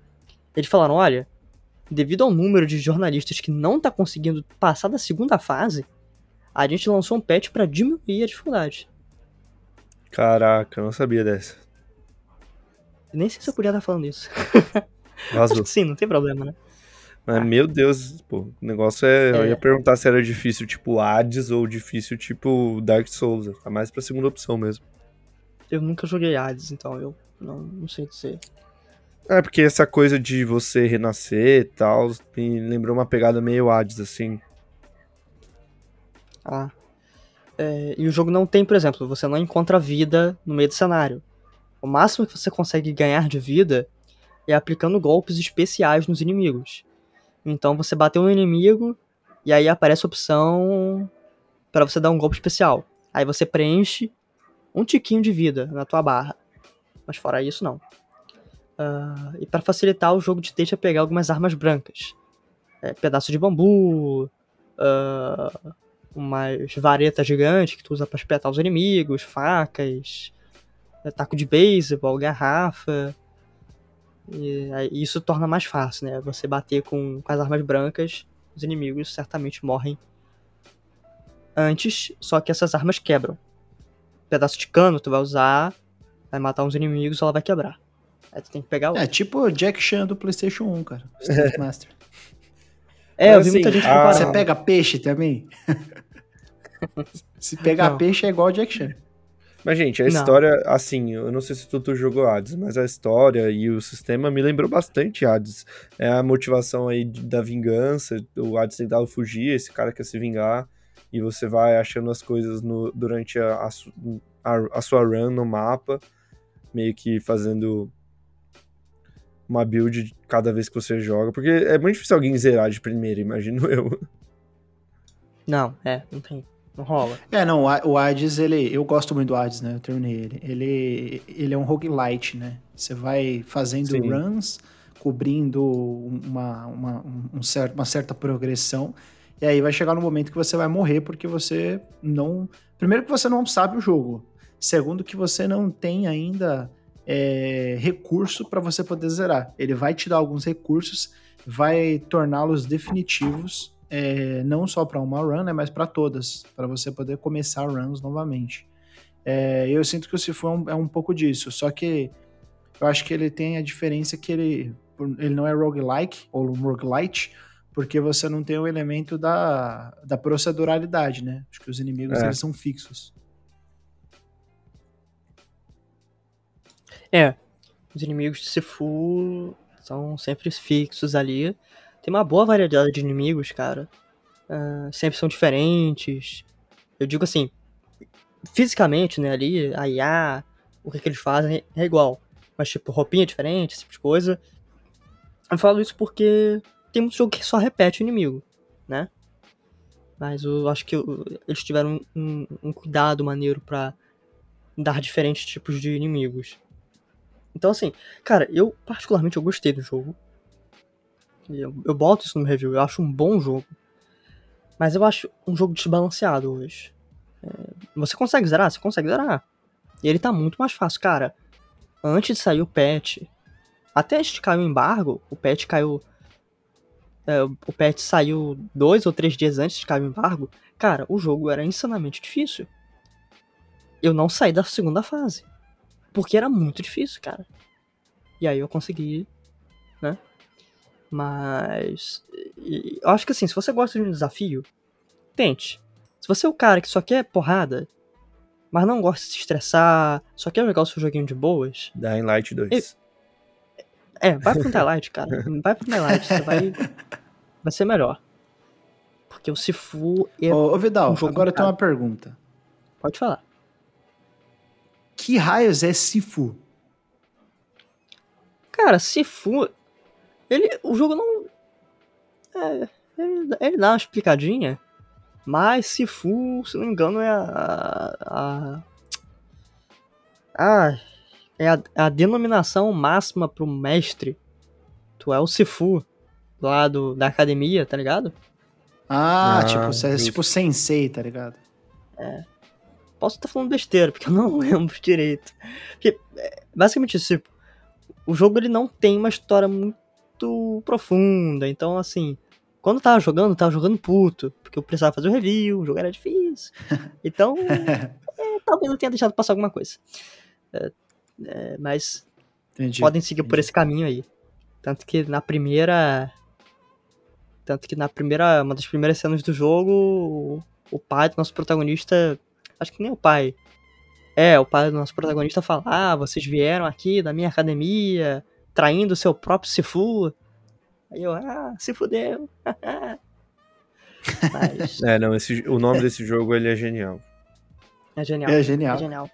Eles falaram: olha, devido ao número de jornalistas que não está conseguindo passar da segunda fase, a gente lançou um patch para diminuir a dificuldade. Caraca, eu não sabia dessa. nem sei se eu podia estar falando isso. Vazou. sim, não tem problema, né? Mas, ah. meu Deus, pô, o negócio é, é, Eu ia perguntar se era difícil tipo Hades ou difícil tipo Dark Souls. Tá mais pra segunda opção mesmo. Eu nunca joguei Hades, então eu não, não sei dizer. É, porque essa coisa de você renascer e tal, me lembrou uma pegada meio Hades, assim. É, e o jogo não tem, por exemplo, você não encontra vida no meio do cenário. O máximo que você consegue ganhar de vida é aplicando golpes especiais nos inimigos. Então você bateu no inimigo e aí aparece a opção para você dar um golpe especial. Aí você preenche um tiquinho de vida na tua barra. Mas fora isso, não. Uh, e para facilitar, o jogo te deixa pegar algumas armas brancas. É, pedaço de bambu, uh, umas varetas gigantes que tu usa para espetar os inimigos, facas, taco de beisebol, garrafa. E isso torna mais fácil, né? Você bater com, com as armas brancas, os inimigos certamente morrem antes, só que essas armas quebram. Um pedaço de cano tu vai usar, vai matar uns inimigos, ela vai quebrar. Aí tu tem que pegar o. É tipo o Jack Chan do PlayStation 1, cara. Master. É, eu vi muita assim, gente comparar. Você pega peixe também? Se pegar não. peixe é igual o Jack Chan. Mas, gente, a não. história, assim, eu não sei se tu, tu jogou Hades, mas a história e o sistema me lembrou bastante Hades. É a motivação aí da vingança, o Hades tentava fugir, esse cara quer se vingar, e você vai achando as coisas no, durante a, a, a sua run no mapa, meio que fazendo uma build cada vez que você joga, porque é muito difícil alguém zerar de primeira, imagino eu. Não, é, não tem. Não rola. É, não, o Hades, ele. Eu gosto muito do Hades, né? Eu terminei ele. Ele, ele é um roguelite, né? Você vai fazendo Sim. runs, cobrindo uma, uma, um certo, uma certa progressão. E aí vai chegar no momento que você vai morrer porque você não. Primeiro que você não sabe o jogo. Segundo que você não tem ainda é, recurso para você poder zerar. Ele vai te dar alguns recursos, vai torná-los definitivos é, não só para uma run, né, mas para todas, para você poder começar runs novamente. É, eu sinto que o Sifu é um, é um, pouco disso, só que eu acho que ele tem a diferença que ele, ele não é roguelike ou roguelite, porque você não tem o elemento da, da proceduralidade, né? Acho que os inimigos é. eles são fixos. É, os inimigos de Sifu são sempre fixos ali. Tem uma boa variedade de inimigos, cara. uh, sempre são diferentes. Eu digo assim, fisicamente, né, ali, a IA, o que, que eles fazem é igual. Mas, tipo, roupinha diferente, esse tipo de coisa. Eu falo isso porque tem muito jogo que só repete o inimigo, né? Mas eu acho que eles tiveram um, um cuidado maneiro para dar diferentes tipos de inimigos. Então, assim, cara, eu particularmente eu gostei do jogo. Eu, eu boto isso no review, eu acho um bom jogo. Mas eu acho um jogo desbalanceado hoje. É, você consegue zerar? Você consegue zerar. E ele tá muito mais fácil, cara. Antes de sair o patch, até antes de cair o embargo, o patch caiu. É, o patch saiu dois ou três dias antes de cair o embargo. Cara, o jogo era insanamente difícil. Eu não saí da segunda fase. Porque era muito difícil, cara. E aí eu consegui, né? Mas. Eu acho que assim, se você gosta de um desafio, tente. Se você é o cara que só quer porrada, mas não gosta de se estressar, só quer jogar o seu joguinho de boas. Dying Light 2. É, vai pro Light, cara. Vai pro Light, você vai. Vai ser melhor. Porque o Sifu é. Ô, ô Vidal, um agora eu tenho uma pergunta. Pode falar. Que raios é Sifu? Cara, Sifu. Ele. O jogo não. É, ele, ele dá uma explicadinha. Mas Sifu, se não me engano, é a. a, a é a, a denominação máxima pro mestre. Tu é o Sifu lá do, da academia, tá ligado? Ah, ah tipo, é tipo sensei, tá ligado? É. Posso estar falando besteira, porque eu não lembro direito. Porque, é, basicamente, tipo, o jogo ele não tem uma história muito profunda. Então, assim, quando eu tava jogando, eu tava jogando puto. Porque eu precisava fazer o review, o jogo era difícil. Então, é, talvez eu tenha deixado passar alguma coisa. É, é, mas entendi, podem seguir entendi. por esse caminho aí. Tanto que na primeira. Tanto que na primeira. Uma das primeiras cenas do jogo, o, o pai do nosso protagonista Acho que nem o pai. É, o pai do nosso protagonista fala: Ah, vocês vieram aqui da minha academia, traindo o seu próprio Sifu. Aí eu, ah, se fudeu. Mas... É, não, esse, o nome desse jogo ele é genial. É genial. É genial. É genial.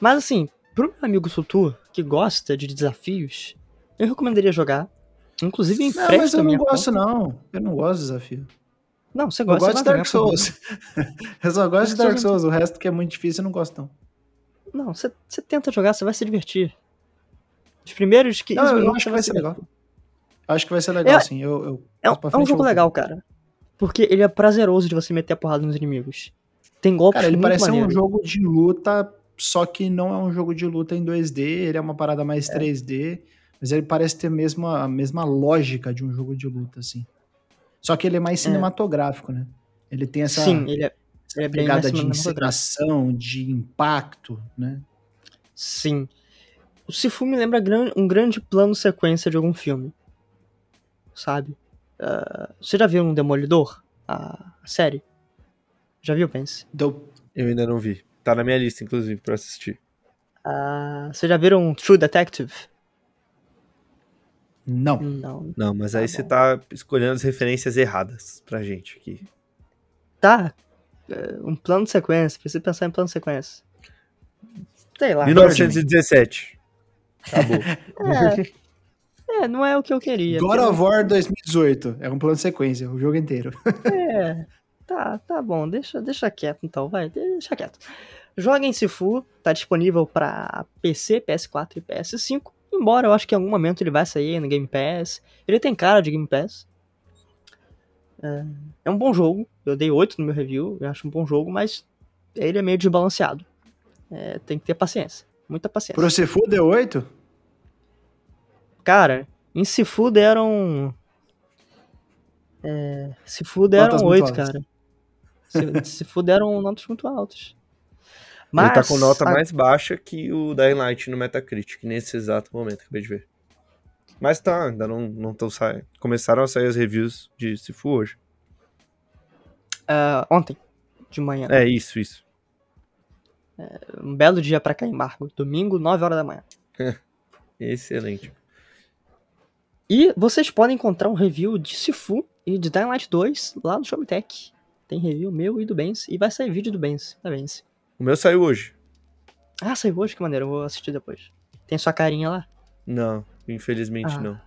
Mas assim, pro meu amigo Sutur, que gosta de desafios, eu recomendaria jogar. Inclusive em Não, mas eu não gosto, conta. não. Eu não gosto de desafio. Não, você gosta, eu gosto de Dark Souls. eu só gosto de Dark Souls, o resto que é muito difícil eu não gosto, não. Não, você tenta jogar, você vai se divertir. Os primeiros 15 não. Eu acho que vai ser legal. Acho que vai ser legal, é, sim. Eu, eu é, é um jogo legal, cara. Porque ele é prazeroso de você meter a porrada nos inimigos. Tem golpes Cara, ele parece maneiro. um jogo de luta, só que não é um jogo de luta em 2D, ele é uma parada mais é. 3D, mas ele parece ter a mesma, a mesma lógica de um jogo de luta, assim. Só que ele é mais é. cinematográfico, né? Ele tem essa, Sim, ele é, ele é pegada de encenação, de impacto, né? Sim. O Sifu me lembra um grande plano sequência de algum filme. Sabe? Uh, você já viu um Demolidor? A, série? Já viu, Pense? Eu ainda não vi. Tá na minha lista, inclusive, pra assistir. Uh, você já viram True Detective? Não. Não. Não, mas tá aí bom. você tá escolhendo as referências erradas pra gente aqui. Tá. É, um plano de sequência. Precisa pensar em plano de sequência. Sei lá. 1917. Acabou. é, é, não é o que eu queria. God of War 2018. É um plano de sequência, o jogo inteiro. é. Tá, tá bom. Deixa, deixa quieto então, vai. Deixa quieto. Joga em Sifu. Tá disponível pra PC, PS4 e PS5. Embora eu acho que em algum momento ele vai sair no Game Pass. Ele tem cara de Game Pass. É, é um bom jogo. Eu dei 8 no meu review. Eu acho um bom jogo, mas ele é meio desbalanceado. É, tem que ter paciência. Muita paciência. Pro Sifu deu 8? Cara, em Sifu deram. É, Sifu deram notas 8, cara. Se, Sifu deram notas muito altas. Mas, ele tá com nota a... mais baixa que o Dying Light no Metacritic, nesse exato momento, acabei de ver. Mas tá, ainda não, não tão saindo. Começaram a sair as reviews de Sifu hoje. Uh, ontem, de manhã. É, isso, isso. É, um belo dia para cair embargo. Domingo, 9 horas da manhã. Excelente. E vocês podem encontrar um review de Sifu e de Light 2 lá no Showmetech. Tem review meu e do Benz. E vai sair vídeo do Benz. Da Benz. O meu saiu hoje. Ah, saiu hoje? Que maneiro. Eu vou assistir depois. Tem sua carinha lá? Não, infelizmente Ah. não.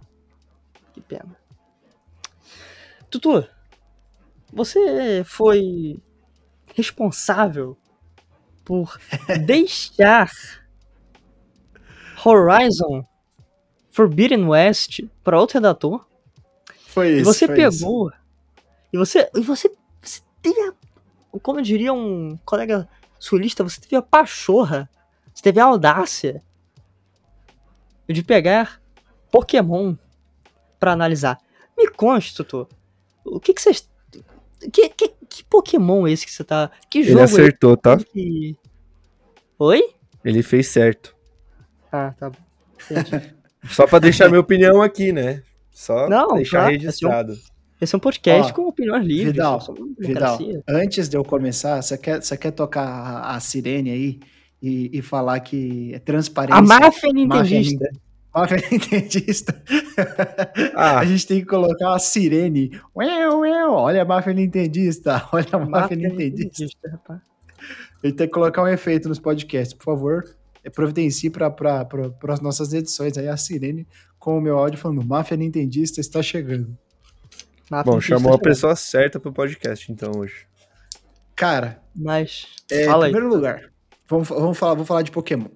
Que pena. Tutu, você foi responsável por deixar Horizon Forbidden West para outro redator. Foi e isso. você foi pegou. isso. E você. E você, você teve a. Como diria um colega sulista, você teve a pachorra. Você teve a audácia de pegar Pokémon pra analisar. Me conte, Tutu. O que que vocês. Que, que, que Pokémon é esse que você tá. Que Ele jogo é acertou, tá? esse que. Oi? Ele fez certo. Ah, tá bom. Entendi. Só pra deixar minha opinião aqui, né? Só Não, deixar claro, registrado. Esse é um podcast Ó, com opiniões livres. Vidal, Vidal, antes de eu começar, você quer, você quer tocar a, a sirene aí e, e falar que é transparência? A máfia Máfia nintendista. Máfia nintendista. Ah. A gente tem que colocar uma sirene. Ué, ué, olha a máfia nintendista. Olha a máfia nintendista. rapaz. A gente tem que colocar um efeito nos podcasts, por favor. É, Providencie para as nossas edições aí a sirene com o meu áudio falando Máfia Nintendista está chegando. Máfia Bom, chamou a pessoa certa pro podcast, então, hoje. Cara, Mas. É, fala em aí. primeiro lugar, vamos, vamos falar, vou falar de Pokémon.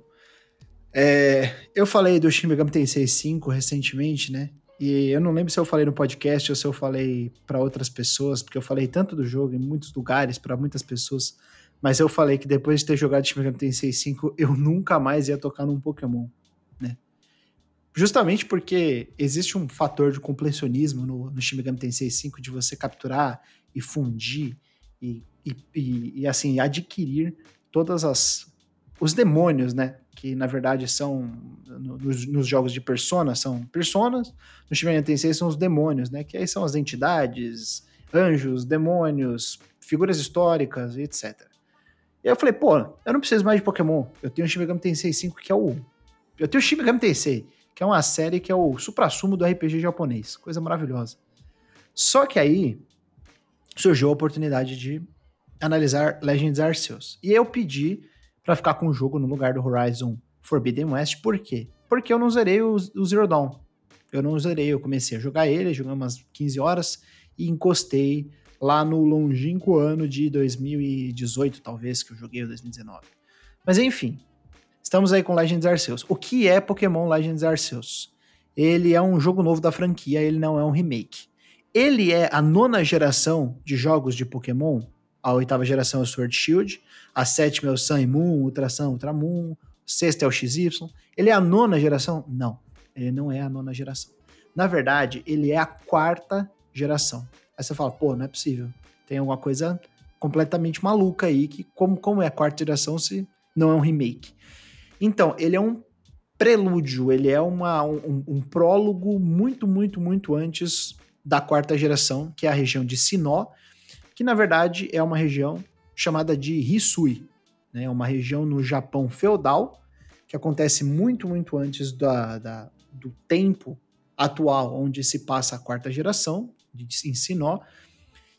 É, eu falei do Shin Megami Tensei 5 recentemente, né? E eu não lembro se eu falei no podcast ou se eu falei para outras pessoas, porque eu falei tanto do jogo em muitos lugares para muitas pessoas, mas eu falei que depois de ter jogado Shin Megami Tensei 5, eu nunca mais ia tocar num Pokémon, né? Justamente porque existe um fator de completionismo no, no Shin Megami Tensei 5 de você capturar e fundir e, e, e, e, assim adquirir todas as os demônios, né? Que na verdade são no- nos, nos jogos de Persona são personas, no Shin Tensei são os demônios, né? Que aí são as entidades, anjos, demônios, figuras históricas, etc. E aí eu falei, pô, eu não preciso mais de Pokémon. Eu tenho o Shin Megami Tensei 5 que é o eu tenho o Shin Megami Tensei, que é uma série que é o suprassumo do RPG japonês, coisa maravilhosa. Só que aí surgiu a oportunidade de analisar Legends Arceus. E eu pedi pra ficar com o jogo no lugar do Horizon Forbidden West, por quê? Porque eu não zerei o, o Zero Dawn. Eu não zerei, eu comecei a jogar ele, joguei umas 15 horas e encostei lá no longínquo ano de 2018, talvez, que eu joguei, ou 2019. Mas enfim, estamos aí com Legends Arceus. O que é Pokémon Legends Arceus? Ele é um jogo novo da franquia, ele não é um remake. Ele é a nona geração de jogos de Pokémon. A oitava geração é o Sword Shield, a sétima é o Sun e Moon, Ultra Sun, Ultra Moon, a sexta é o XY. Ele é a nona geração? Não, ele não é a nona geração. Na verdade, ele é a quarta geração. Aí você fala, pô, não é possível. Tem alguma coisa completamente maluca aí, que como, como é a quarta geração se não é um remake? Então, ele é um prelúdio, ele é uma, um, um prólogo muito, muito, muito antes da quarta geração, que é a região de Sinnoh, que na verdade é uma região chamada de Hisui, né? É uma região no Japão feudal, que acontece muito, muito antes da, da- do tempo atual, onde se passa a quarta geração, de, Sinnoh,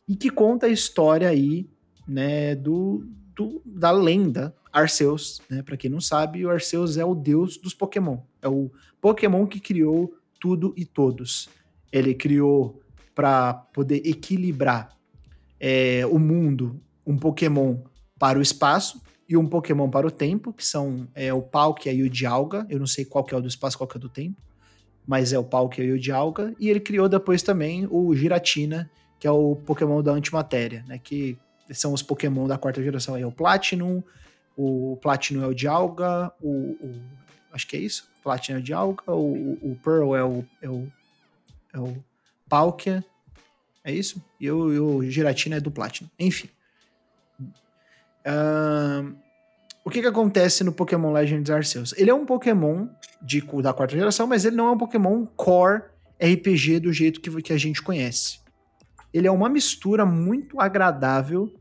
e que conta a história aí, né, do, do- da lenda Arceus, né? Para quem não sabe, o Arceus é o deus dos Pokémon. É o Pokémon que criou tudo e todos. Ele criou para poder equilibrar é, o mundo, um Pokémon para o espaço e um Pokémon para o tempo, que são é, o Palkia e o Dialga. Eu não sei qual que é o do espaço, qual que é do tempo, mas é o Palkia e o Dialga. E ele criou depois também o Giratina, que é o Pokémon da antimatéria, né? Que são os Pokémon da quarta geração. Aí é o Platinum, o Platinum é o Dialga, o, o- acho que é isso. Platinum é o Dialga, o, o Pearl é o, é o, é o Palkia, é isso? E o, Giratina é do Platinum. Enfim. Ahn, o que que acontece no Pokémon Legends Arceus? Ele é um Pokémon de, da quarta geração, mas ele não é um Pokémon core RPG do jeito que, que a gente conhece. Ele é uma mistura muito agradável,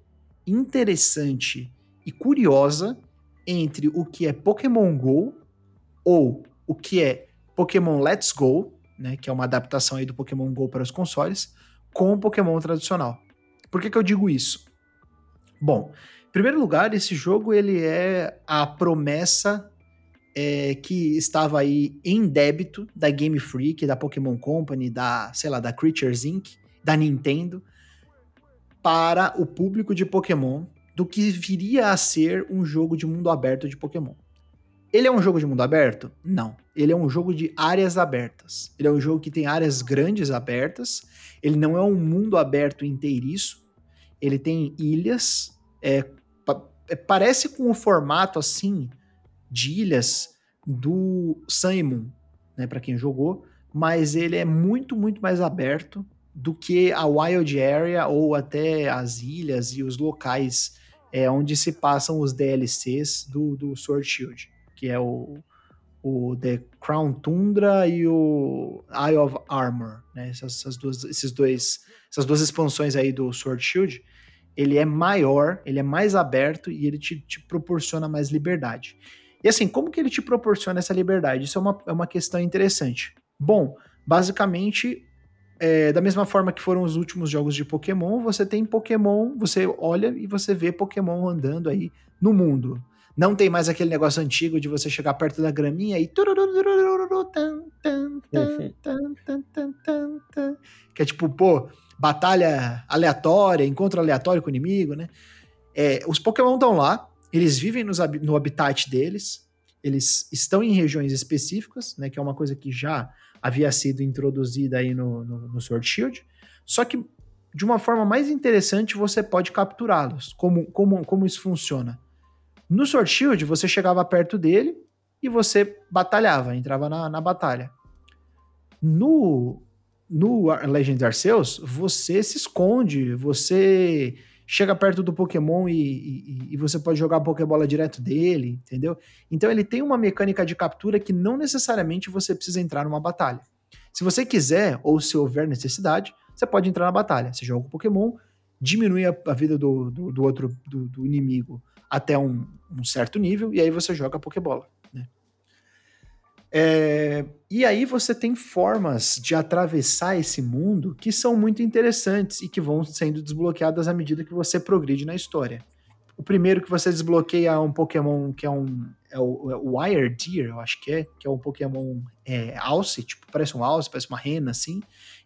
interessante e curiosa entre o que é Pokémon Go ou o que é Pokémon Let's Go, né, que é uma adaptação aí do Pokémon Go para os consoles, com o Pokémon tradicional. Por que, que eu digo isso? Bom, em primeiro lugar, esse jogo ele é a promessa é, que estava aí em débito da Game Freak, da Pokémon Company, da, sei lá, da Creatures Inc., da Nintendo, para o público de Pokémon do que viria a ser um jogo de mundo aberto de Pokémon. Ele é um jogo de mundo aberto? Não. Ele é um jogo de áreas abertas. Ele é um jogo que tem áreas grandes abertas. Ele não é um mundo aberto inteiriço. Ele tem ilhas. É, é, parece com o formato assim de ilhas do Simon, né, para quem jogou, mas ele é muito, muito mais aberto do que a Wild Area ou até as ilhas e os locais é, onde se passam os DLCs do, do Sword Shield, que é o, o The Crown Tundra e o Eye of Armor, né? Essas, essas, duas, esses dois, essas duas expansões aí do Sword Shield, ele é maior, ele é mais aberto e ele te, te proporciona mais liberdade. E assim, como que ele te proporciona essa liberdade? Isso é uma, é uma questão interessante. Bom, basicamente, é, da mesma forma que foram os últimos jogos de Pokémon, você tem Pokémon, você olha e você vê Pokémon andando aí no mundo. Não tem mais aquele negócio antigo de você chegar perto da graminha e. Que é tipo, pô, batalha aleatória, encontro aleatório com o inimigo, né? É, os Pokémon estão lá, eles vivem nos, no habitat deles, eles estão em regiões específicas, né, que é uma coisa que já havia sido introduzida aí no, no, no Sword Shield, só que de uma forma mais interessante você pode capturá-los. Como, como, como isso funciona? No Sword Shield, você chegava perto dele e você batalhava, entrava na, na batalha. No, no Legends Arceus, você se esconde, você chega perto do Pokémon e, e, e, você pode jogar a Pokébola direto dele, entendeu? Então ele tem uma mecânica de captura que não necessariamente você precisa entrar numa batalha. Se você quiser, ou se houver necessidade, você pode entrar na batalha. Você joga o Pokémon, diminui a, a vida do, do, do outro do, do, inimigo até um, um certo nível, e aí você joga a Pokébola. É, e aí você tem formas de atravessar esse mundo que são muito interessantes e que vão sendo desbloqueadas à medida que você progride na história. O primeiro que você desbloqueia é um Pokémon que é um. É o, é o Wire Deer, eu acho que é, que é um Pokémon é, alce, tipo, parece um alce, parece uma rena, assim.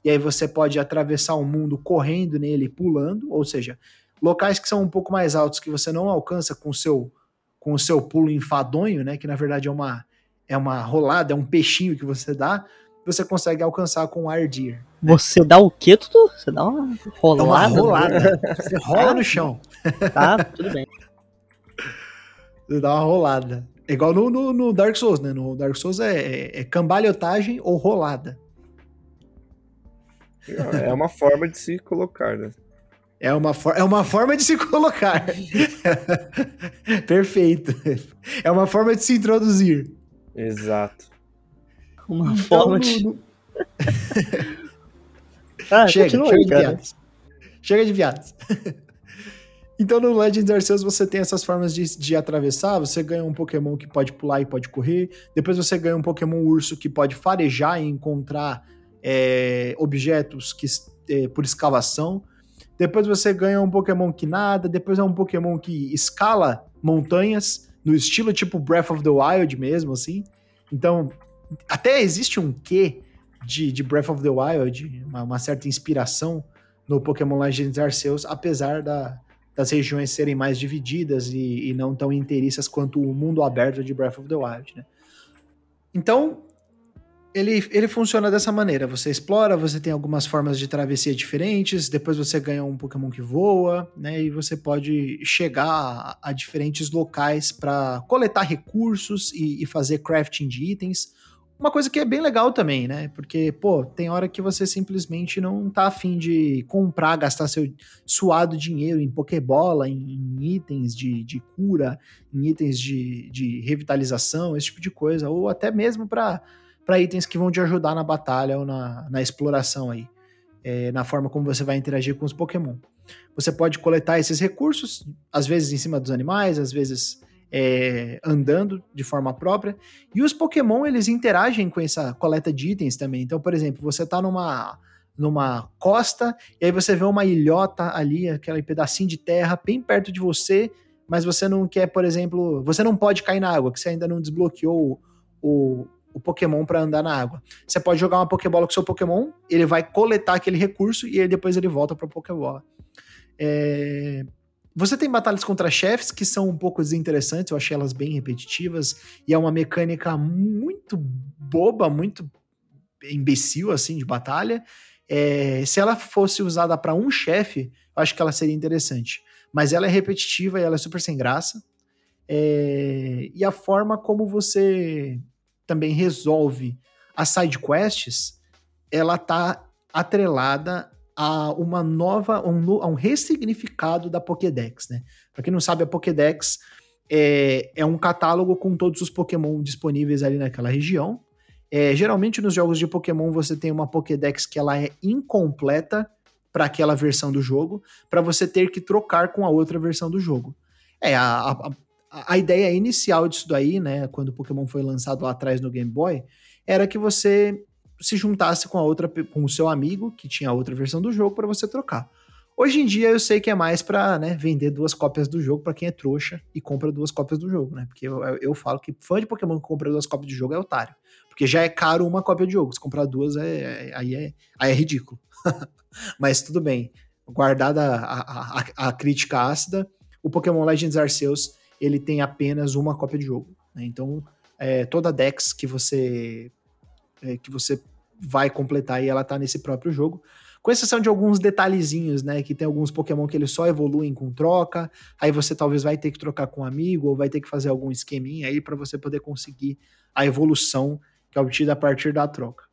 E aí você pode atravessar o mundo correndo nele, pulando, ou seja, locais que são um pouco mais altos que você não alcança com o seu, com o seu pulo enfadonho, né? Que na verdade é uma é uma rolada, é um peixinho que você dá, você consegue alcançar com o Ardir. Você dá o quê, Tutu? Você dá uma rolada? Dá uma rolada. você rola no chão. Tá, tudo bem. Você dá uma rolada. É igual no, no, no, Dark Souls, né? No Dark Souls é, é, é cambalhotagem ou rolada. É uma forma de se colocar, né? É uma, é uma forma de se colocar. Perfeito. É uma forma de se introduzir. Exato. Uma então, forma de. No... ah, chega, chega aí, de viados. Chega de viados. então no Legends Arceus você tem essas formas de, de atravessar, você ganha um Pokémon que pode pular e pode correr, depois você ganha um Pokémon urso que pode farejar e encontrar é, objetos que, é, por escavação, depois você ganha um Pokémon que nada, depois é um Pokémon que escala montanhas, no estilo tipo Breath of the Wild mesmo, assim. Então, até existe um quê de, de Breath of the Wild, uma, uma certa inspiração no Pokémon Legends Arceus, apesar da, das regiões serem mais divididas e, e, não tão inteiriças quanto o mundo aberto de Breath of the Wild, né? Então, ele, ele funciona dessa maneira. Você explora, você tem algumas formas de travessia diferentes, depois você ganha um Pokémon que voa, né? E você pode chegar a, a diferentes locais para coletar recursos e, e, fazer crafting de itens. Uma coisa que é bem legal também, né? Porque, pô, tem hora que você simplesmente não tá afim de comprar, gastar seu suado dinheiro em Pokébola, em, em itens de, de cura, em itens de, de revitalização, esse tipo de coisa. Ou até mesmo para para itens que vão te ajudar na batalha ou na, na exploração aí, é, na forma como você vai interagir com os Pokémon. Você pode coletar esses recursos, às vezes em cima dos animais, às vezes é, andando de forma própria. E os Pokémon, eles interagem com essa coleta de itens também. Então, por exemplo, você tá numa, numa costa, e aí você vê uma ilhota ali, aquele pedacinho de terra bem perto de você, mas você não quer, por exemplo, você não pode cair na água, que você ainda não desbloqueou o, o Pokémon para andar na água. Você pode jogar uma Pokébola com seu Pokémon, ele vai coletar aquele recurso e depois ele volta para Pokébola. É... Você tem batalhas contra chefes que são um pouco desinteressantes, eu achei elas bem repetitivas, e é uma mecânica muito boba, muito imbecil, assim, de batalha. É... Se ela fosse usada para um chefe, eu acho que ela seria interessante. Mas ela é repetitiva e ela é super sem graça. É... E a forma como você também resolve as side quests, ela tá atrelada a uma nova, um, a um ressignificado da Pokédex, né? Para quem não sabe, a Pokédex é, é um catálogo com todos os Pokémon disponíveis ali naquela região. É, geralmente nos jogos de Pokémon você tem uma Pokédex que ela é incompleta para aquela versão do jogo, para você ter que trocar com a outra versão do jogo. É, a, a, a ideia inicial disso daí, né, quando o Pokémon foi lançado lá atrás no Game Boy, era que você se juntasse com a outra com o seu amigo que tinha a outra versão do jogo para você trocar. Hoje em dia eu sei que é mais para né, vender duas cópias do jogo para quem é trouxa e compra duas cópias do jogo, né? Porque eu, eu, falo que fã de Pokémon que compra duas cópias de jogo é otário. Porque já é caro uma cópia de jogo. Se comprar duas, é, é aí, é, aí é ridículo. Mas tudo bem. Guardada a, a, a, crítica ácida, o Pokémon Legends Arceus ele tem apenas uma cópia de jogo. Né? Então, é, toda Dex que você é, que você vai completar e ela tá nesse próprio jogo. Com exceção de alguns detalhezinhos, né? Que tem alguns Pokémon que eles só evoluem com troca. Aí você talvez vai ter que trocar com um amigo ou vai ter que fazer algum esqueminha aí para você poder conseguir a evolução que é obtida a partir da troca.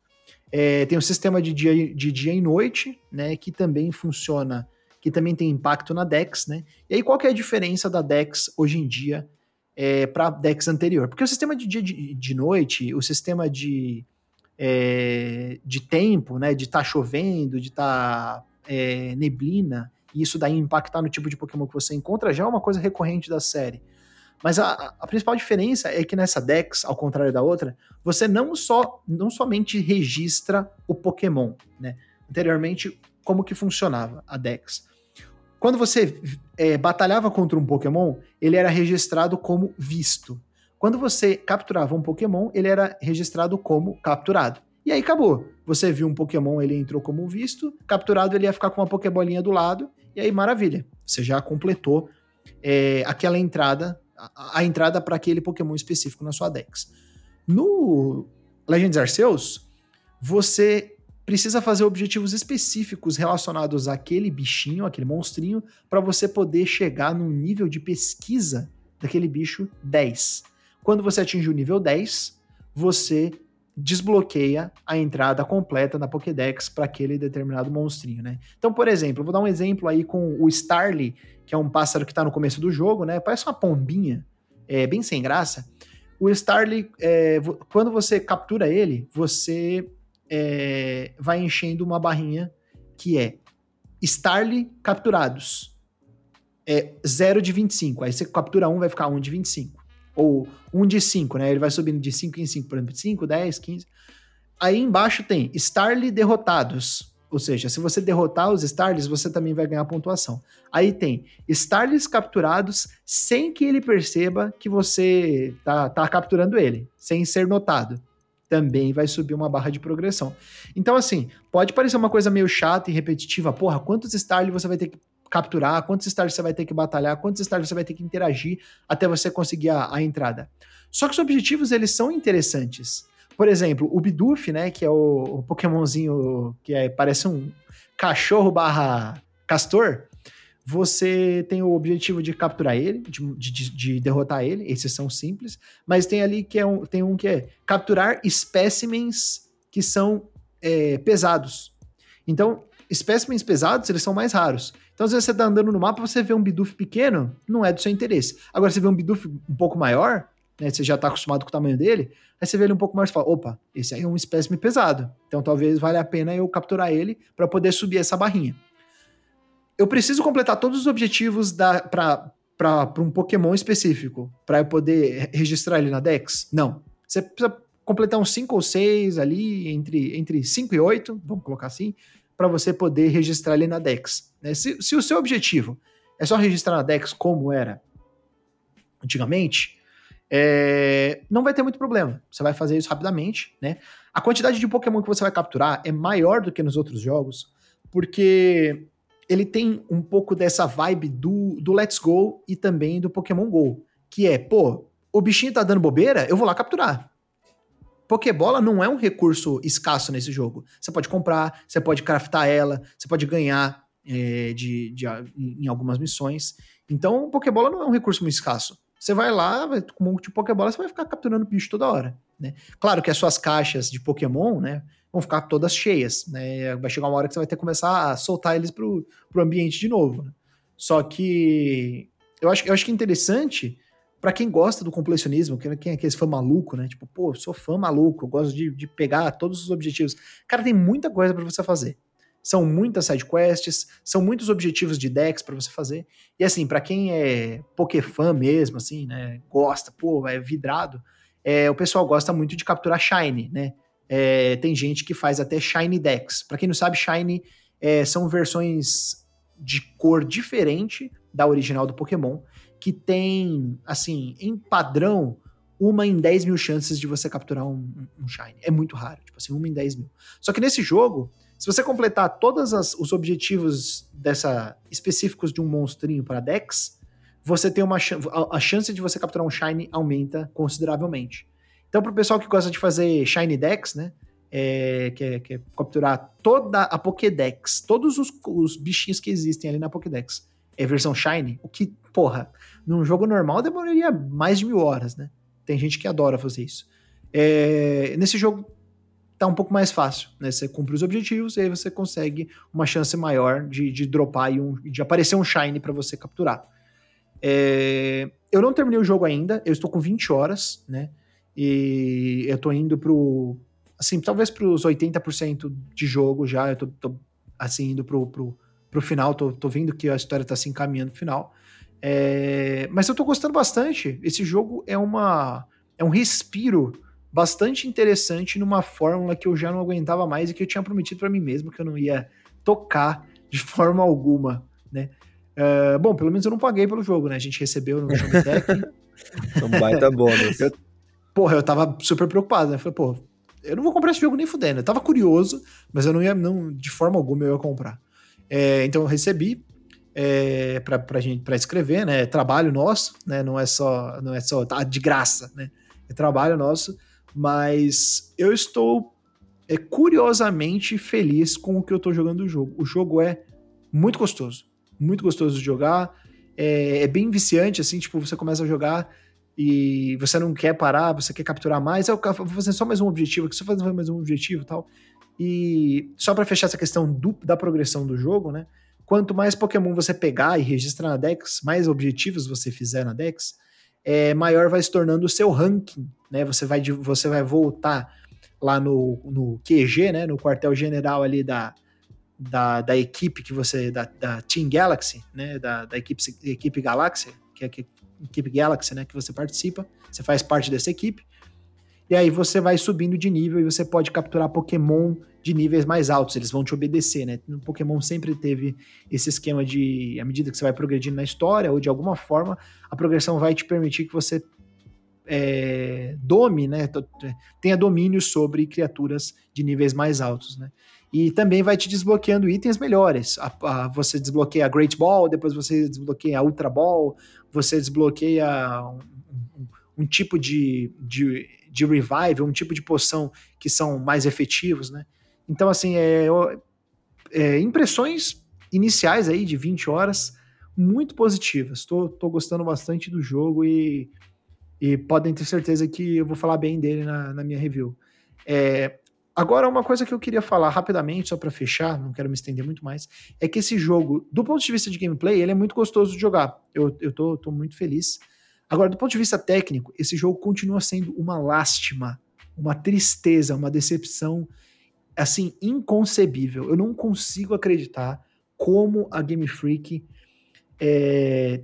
É, tem o sistema de dia, de dia e noite, né? Que também funciona que também tem impacto na DEX, né? E aí, qual que é a diferença da DEX hoje em dia é, para a DEX anterior? Porque o sistema de dia de, de noite, o sistema de, é, de tempo, né? De estar tá chovendo, de estar tá, é, neblina, e isso daí impactar no tipo de Pokémon que você encontra, já é uma coisa recorrente da série. Mas a, a, principal diferença é que nessa Dex, ao contrário da outra, você não só não somente registra o Pokémon, né? Anteriormente, como que funcionava a Dex? Quando você é, batalhava contra um Pokémon, ele era registrado como visto. Quando você capturava um Pokémon, ele era registrado como capturado. E aí acabou. Você viu um Pokémon, ele entrou como visto, capturado ele ia ficar com uma Pokébolinha do lado, e aí maravilha. Você já completou é, aquela entrada, a, a entrada para aquele Pokémon específico na sua Dex. No Legends Arceus, você precisa fazer objetivos específicos relacionados àquele bichinho, aquele monstrinho, para você poder chegar num nível de pesquisa daquele bicho 10. Quando você atinge o nível 10, você desbloqueia a entrada completa da Pokédex para aquele determinado monstrinho, né? Então, por exemplo, vou dar um exemplo aí com o Starly, que é um pássaro que está no começo do jogo, né? Parece uma pombinha, é bem sem graça. O Starly, é, quando você captura ele, você é, vai enchendo uma barrinha que é Starly capturados. É 0 de 25. Aí você captura um, vai ficar 1 um de 25. Ou 1 um de 5, né? Ele vai subindo de 5 em 5, por exemplo, 5, 10, 15. Aí embaixo tem Starly derrotados. Ou seja, se você derrotar os Starlys, você também vai ganhar pontuação. Aí tem Starlys capturados sem que ele perceba que você tá, tá capturando ele, sem ser notado também vai subir uma barra de progressão. Então, assim, pode parecer uma coisa meio chata e repetitiva. Porra, quantos stars você vai ter que capturar, quantos stars você vai ter que batalhar, quantos stars você vai ter que interagir até você conseguir a, a entrada. Só que os objetivos, eles são interessantes. Por exemplo, o Bidoof, né, que é o, o Pokémonzinho que é, parece um cachorro barra castor, você tem o objetivo de capturar ele, de, de, de, derrotar ele, esses são simples, mas tem ali que é um, tem um que é capturar espécimens que são é, pesados. Então, espécimens pesados, eles são mais raros. Então, às vezes você tá andando no mapa, você vê um biduf pequeno, não é do seu interesse. Agora, você vê um biduf um pouco maior, né, você já está acostumado com o tamanho dele, aí você vê ele um pouco mais e fala, opa, esse aí é um espécime pesado. Então, talvez valha a pena eu capturar ele para poder subir essa barrinha eu preciso completar todos os objetivos para um Pokémon específico para eu poder registrar ele na Dex? Não. Você precisa completar uns 5 ou 6 ali, entre, entre 5 e 8, vamos colocar assim, para você poder registrar ele na Dex. Né? Se, se o seu objetivo é só registrar na Dex como era antigamente, é, não vai ter muito problema. Você vai fazer isso rapidamente, né? A quantidade de Pokémon que você vai capturar é maior do que nos outros jogos, porque ele tem um pouco dessa vibe do, do Let's Go e também do Pokémon Go, que é, pô, o bichinho tá dando bobeira, eu vou lá capturar. Pokébola não é um recurso escasso nesse jogo. Você pode comprar, você pode craftar ela, você pode ganhar é, de, de, em algumas missões. Então, Pokébola não é um recurso muito escasso. Você vai lá, vai, com um monte de Pokébola, você vai ficar capturando bicho toda hora. Né? Claro que as suas caixas de Pokémon, né, vão ficar todas cheias, né? Vai chegar uma hora que você vai ter que começar a soltar eles pro, pro ambiente de novo. Né? Só que eu acho, eu acho que é interessante para quem gosta do completionismo, quem é aquele fã maluco, né? Tipo, pô, sou fã maluco, eu gosto de, de pegar todos os objetivos. Cara, tem muita coisa para você fazer. São muitas side quests, são muitos objetivos de decks para você fazer. E assim, para quem é Pokéfã mesmo, assim, né, gosta, pô, é vidrado, é, o pessoal gosta muito de capturar Shine, né? É, tem gente que faz até Shine decks. Para quem não sabe, Shine é, são versões de cor diferente da original do Pokémon, que tem, assim, em padrão, uma em 10 mil chances de você capturar um, um Shine. É muito raro, tipo assim, uma em 10 mil. Só que nesse jogo, se você completar todos os objetivos dessa específicos de um monstrinho para Dex, você tem uma a, a chance de você capturar um Shine aumenta consideravelmente. Então, para o pessoal que gosta de fazer Shine Dex, né? É, que, é, que é capturar toda a Pokédex, todos os, os, bichinhos que existem ali na Pokédex, é versão Shine, o que, porra, num jogo normal demoraria mais de mil horas, né? Tem gente que adora fazer isso. É, nesse jogo tá um pouco mais fácil, né? Você cumpre os objetivos e aí você consegue uma chance maior de, de dropar e um, de aparecer um shine para você capturar. É, eu não terminei o jogo ainda, eu estou com 20 horas, né? E eu tô indo pro. Assim, talvez pros 80% de jogo já. Eu tô, tô, assim, indo pro, pro, pro final. Tô, tô vendo que a história tá se encaminhando pro final. É, mas eu tô gostando bastante. Esse jogo é uma. É um respiro bastante interessante numa fórmula que eu já não aguentava mais e que eu tinha prometido para mim mesmo que eu não ia tocar de forma alguma, né? Uh, bom, pelo menos eu não paguei pelo jogo, né? A gente recebeu no Showtech. um baita bônus. Eu, porra, eu tava super preocupado, né? Falei, pô, eu não vou comprar esse jogo nem fudendo. Eu tava curioso, mas eu não ia, não, de forma alguma eu ia comprar. É, então eu recebi é, pra, pra gente pra escrever, né? É trabalho nosso, né? Não é só, não é só tá de graça, né? É trabalho nosso mas eu estou é, curiosamente feliz com o que eu estou jogando o jogo. O jogo é muito gostoso, muito gostoso de jogar, é, é, bem viciante, assim, tipo, você começa a jogar e você não quer parar, você quer capturar mais, eu vou fazer só mais um objetivo, aqui só fazer mais um objetivo tal. E só para fechar essa questão do, da progressão do jogo, né? Quanto mais Pokémon você pegar e registrar na Dex, mais objetivos você fizer na Dex, é, maior vai se tornando o seu ranking, né? Você vai, você vai voltar lá no, no QG, né? No quartel-general ali da, da, da, equipe que você, da, da Team Galaxy, né? Da, da equipe, equipe Galáxia, que é a equipe Galaxy, né? Que você participa, você faz parte dessa equipe. E aí você vai subindo de nível e você pode capturar Pokémon de níveis mais altos, eles vão te obedecer, né? No Pokémon sempre teve esse esquema de, à medida que você vai progredindo na história, ou de alguma forma, a progressão vai te permitir que você é, dome, né? Tenha domínio sobre criaturas de níveis mais altos, né? E também vai te desbloqueando itens melhores. A, a, você desbloqueia a Great Ball, depois você desbloqueia a Ultra Ball, você desbloqueia um, um, um tipo de, de, de revive, um tipo de poção que são mais efetivos, né? Então, assim, é, é, impressões iniciais aí de 20 horas muito positivas. Tô, tô gostando bastante do jogo e, e podem ter certeza que eu vou falar bem dele na, na minha review. É, agora, uma coisa que eu queria falar rapidamente, só para fechar, não quero me estender muito mais, é que esse jogo, do ponto de vista de gameplay, ele é muito gostoso de jogar. Eu, eu tô, tô muito feliz. Agora, do ponto de vista técnico, esse jogo continua sendo uma lástima, uma tristeza, uma decepção assim, inconcebível. Eu não consigo acreditar como a Game Freak é,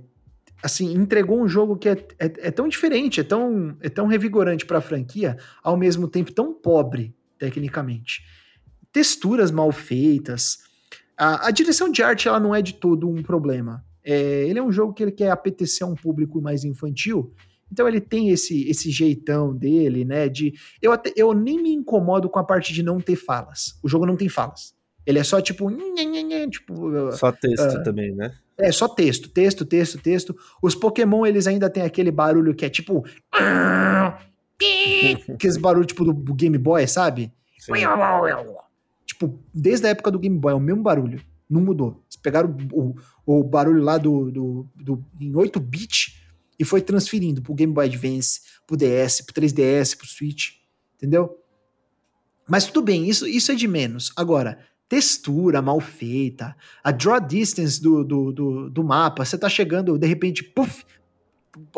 assim, entregou um jogo que é, é, é, tão diferente, é tão, é tão revigorante para a franquia, ao mesmo tempo tão pobre tecnicamente. Texturas mal feitas, A, a direção de arte ela não é de todo um problema. É, ele é um jogo que ele quer apetecer a um público mais infantil, então ele tem esse, esse jeitão dele, né? De eu até eu nem me incomodo com a parte de não ter falas. O jogo não tem falas. Ele é só tipo, tipo só texto uh, também, né? É só texto, texto, texto, texto. Os Pokémon eles ainda tem aquele barulho que é tipo aqueles barulho tipo do Game Boy, sabe? Sim. Tipo, desde a época do Game Boy, é o mesmo barulho. Não mudou. Eles pegaram o, o, o barulho lá do, do, do em 8 bits e foi transferindo pro Game Boy Advance, pro DS, pro 3DS, pro Switch, entendeu? Mas tudo bem, isso, isso é de menos. Agora, textura mal feita, a draw distance do, do, do, do mapa, você tá chegando, de repente, puff,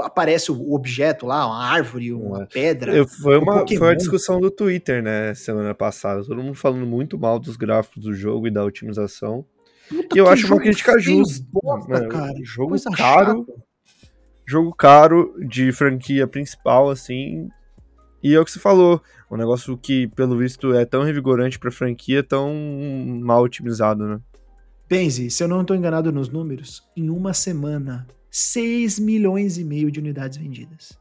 aparece o objeto lá, uma árvore, uma pedra. Eu, foi, uma, foi uma discussão do Twitter, né, semana passada. Todo mundo falando muito mal dos gráficos do jogo e da otimização. Puta e eu acho uma crítica justa. Bosta, cara. Jogo Coisa caro. Chata jogo caro de franquia principal, assim. E é o que você falou, um negócio que, pelo visto, é tão revigorante pra franquia, tão mal otimizado, né? Benzi, se eu não estou enganado nos números, em uma semana, 6 milhões e meio de unidades vendidas.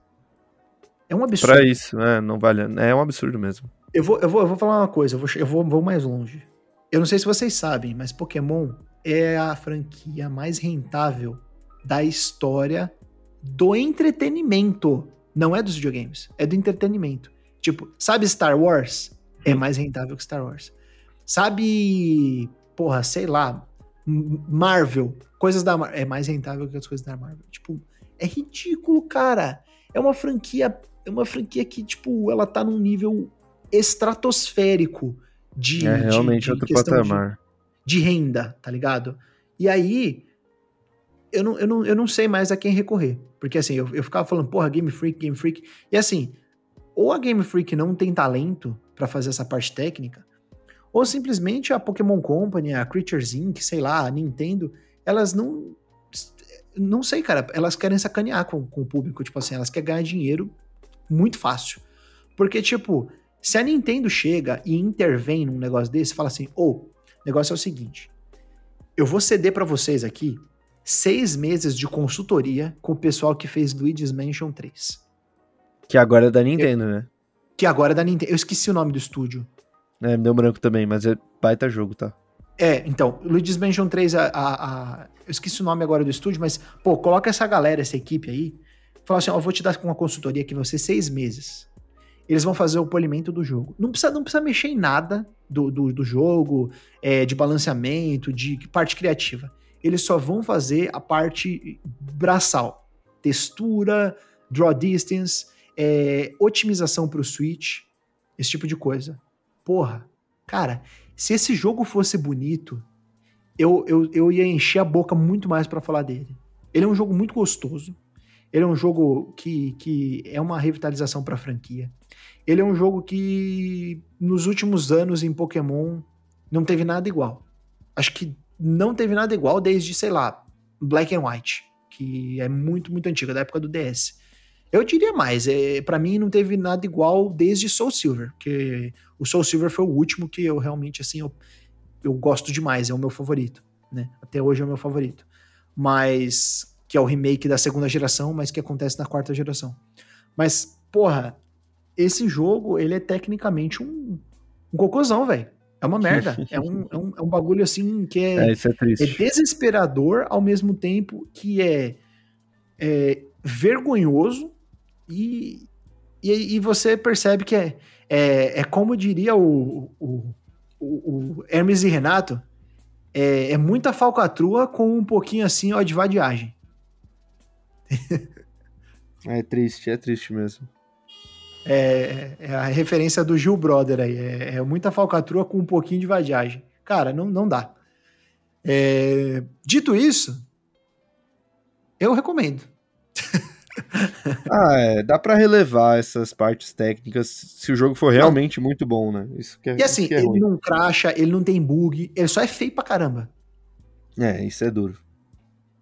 É um absurdo. Pra isso, né? Não vale. É um absurdo mesmo. Eu vou, eu vou, eu vou falar uma coisa, eu, vou, eu vou, vou mais longe. Eu não sei se vocês sabem, mas Pokémon é a franquia mais rentável da história do entretenimento. Não é dos videogames, é do entretenimento. Tipo, sabe Star Wars? É mais rentável que Star Wars. Sabe, porra, sei lá, Marvel, coisas da Marvel, é mais rentável que as coisas da Marvel. Tipo, é ridículo, cara. É uma franquia, é uma franquia que, tipo, ela tá num nível estratosférico de. É realmente de, de outro patamar. De, de renda, tá ligado? E aí, eu não, eu, não, eu não sei mais a quem recorrer. Porque assim, eu, eu ficava falando, porra, Game Freak, Game Freak. E assim, ou a Game Freak não tem talento para fazer essa parte técnica, ou simplesmente a Pokémon Company, a Creatures Inc., sei lá, a Nintendo, elas não. Não sei, cara, elas querem sacanear com, com o público. Tipo assim, elas querem ganhar dinheiro muito fácil. Porque, tipo, se a Nintendo chega e intervém num negócio desse, fala assim: ou, oh, o negócio é o seguinte, eu vou ceder para vocês aqui seis meses de consultoria com o pessoal que fez Luigi's Mansion 3. Que agora é da Nintendo, eu, né? Que agora é da Nintendo. Eu esqueci o nome do estúdio. É, me deu branco também, mas é baita jogo, tá? É, então, Luigi's Mansion 3, a, a, a, eu esqueci o nome agora do estúdio, mas, pô, coloca essa galera, essa equipe aí, fala assim, ó, eu vou te dar uma consultoria aqui, você seis meses. Eles vão fazer o polimento do jogo. Não precisa, não precisa mexer em nada do, do, do jogo, é, de balanceamento, de parte criativa eles só vão fazer a parte braçal. Textura, draw distance, é, otimização para o Switch, esse tipo de coisa. Porra, cara, se esse jogo fosse bonito, eu, eu, eu ia encher a boca muito mais para falar dele. Ele é um jogo muito gostoso. Ele é um jogo que, que é uma revitalização para a franquia. Ele é um jogo que nos últimos anos em Pokémon não teve nada igual. Acho que não teve nada igual desde, sei lá, Black and White, que é muito, muito antiga, da época do DS. Eu diria mais, é, para mim não teve nada igual desde Soul Silver, que o Soul Silver foi o último que eu realmente, assim, eu, eu gosto demais, é o meu favorito, né? Até hoje é o meu favorito. Mas, que é o remake da segunda geração, mas que acontece na quarta geração. Mas, porra, esse jogo, ele é tecnicamente um, um cocôzão, velho. É uma merda. é, um, é, um, é um bagulho assim que é, é, é, é desesperador ao mesmo tempo que é, é vergonhoso e, e, e, você percebe que é, é, é como diria o, o, o, Hermes e Renato, é, é muita falcatrua com um pouquinho assim ó, de vadiagem. é triste, é triste mesmo. É, é, a referência do Gil Brother aí. É, é, muita falcatrua com um pouquinho de vadiagem. Cara, não, não dá. É, dito isso, eu recomendo. ah, é, dá para relevar essas partes técnicas se o jogo for realmente muito bom, né? Isso que é, e assim, é ele ruim. não cracha, ele não tem bug, ele só é feio pra caramba. É, isso é duro.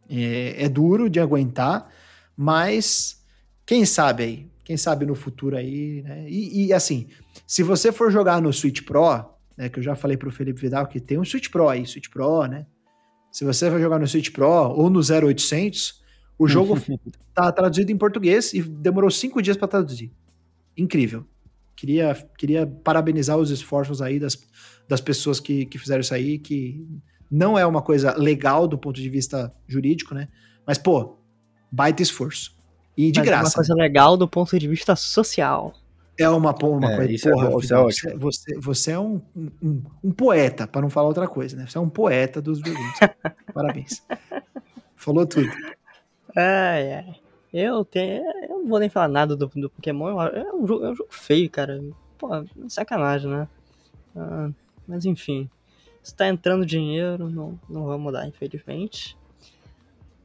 É, é duro de aguentar, mas quem sabe aí, quem sabe no futuro aí, né? E, e, assim, se você for jogar no Switch Pro, né, que eu já falei pro Felipe Vidal que tem um Switch Pro aí, Switch Pro, né? Se você vai jogar no Switch Pro ou no 0800, o jogo tá traduzido em português e demorou cinco dias para traduzir. Incrível. Queria, queria parabenizar os esforços aí das, das pessoas que, que fizeram isso aí, que não é uma coisa legal do ponto de vista jurídico, né? Mas, pô, baita esforço. E de Mas graça. É uma coisa legal do ponto de vista social. É uma, uma É, coisa. isso é porra, bom, é ótimo. você, você, você é um, um, um poeta, para não falar outra coisa, né? Você é um poeta dos videogames. Parabéns. Falou tudo. Ai, ai. Eu tenho. Eu não vou nem falar nada do, do Pokémon. É um, jogo, é um jogo feio, cara. Pô, sacanagem, né? Ah, mas enfim. Se tá entrando dinheiro, não, não vai mudar, infelizmente.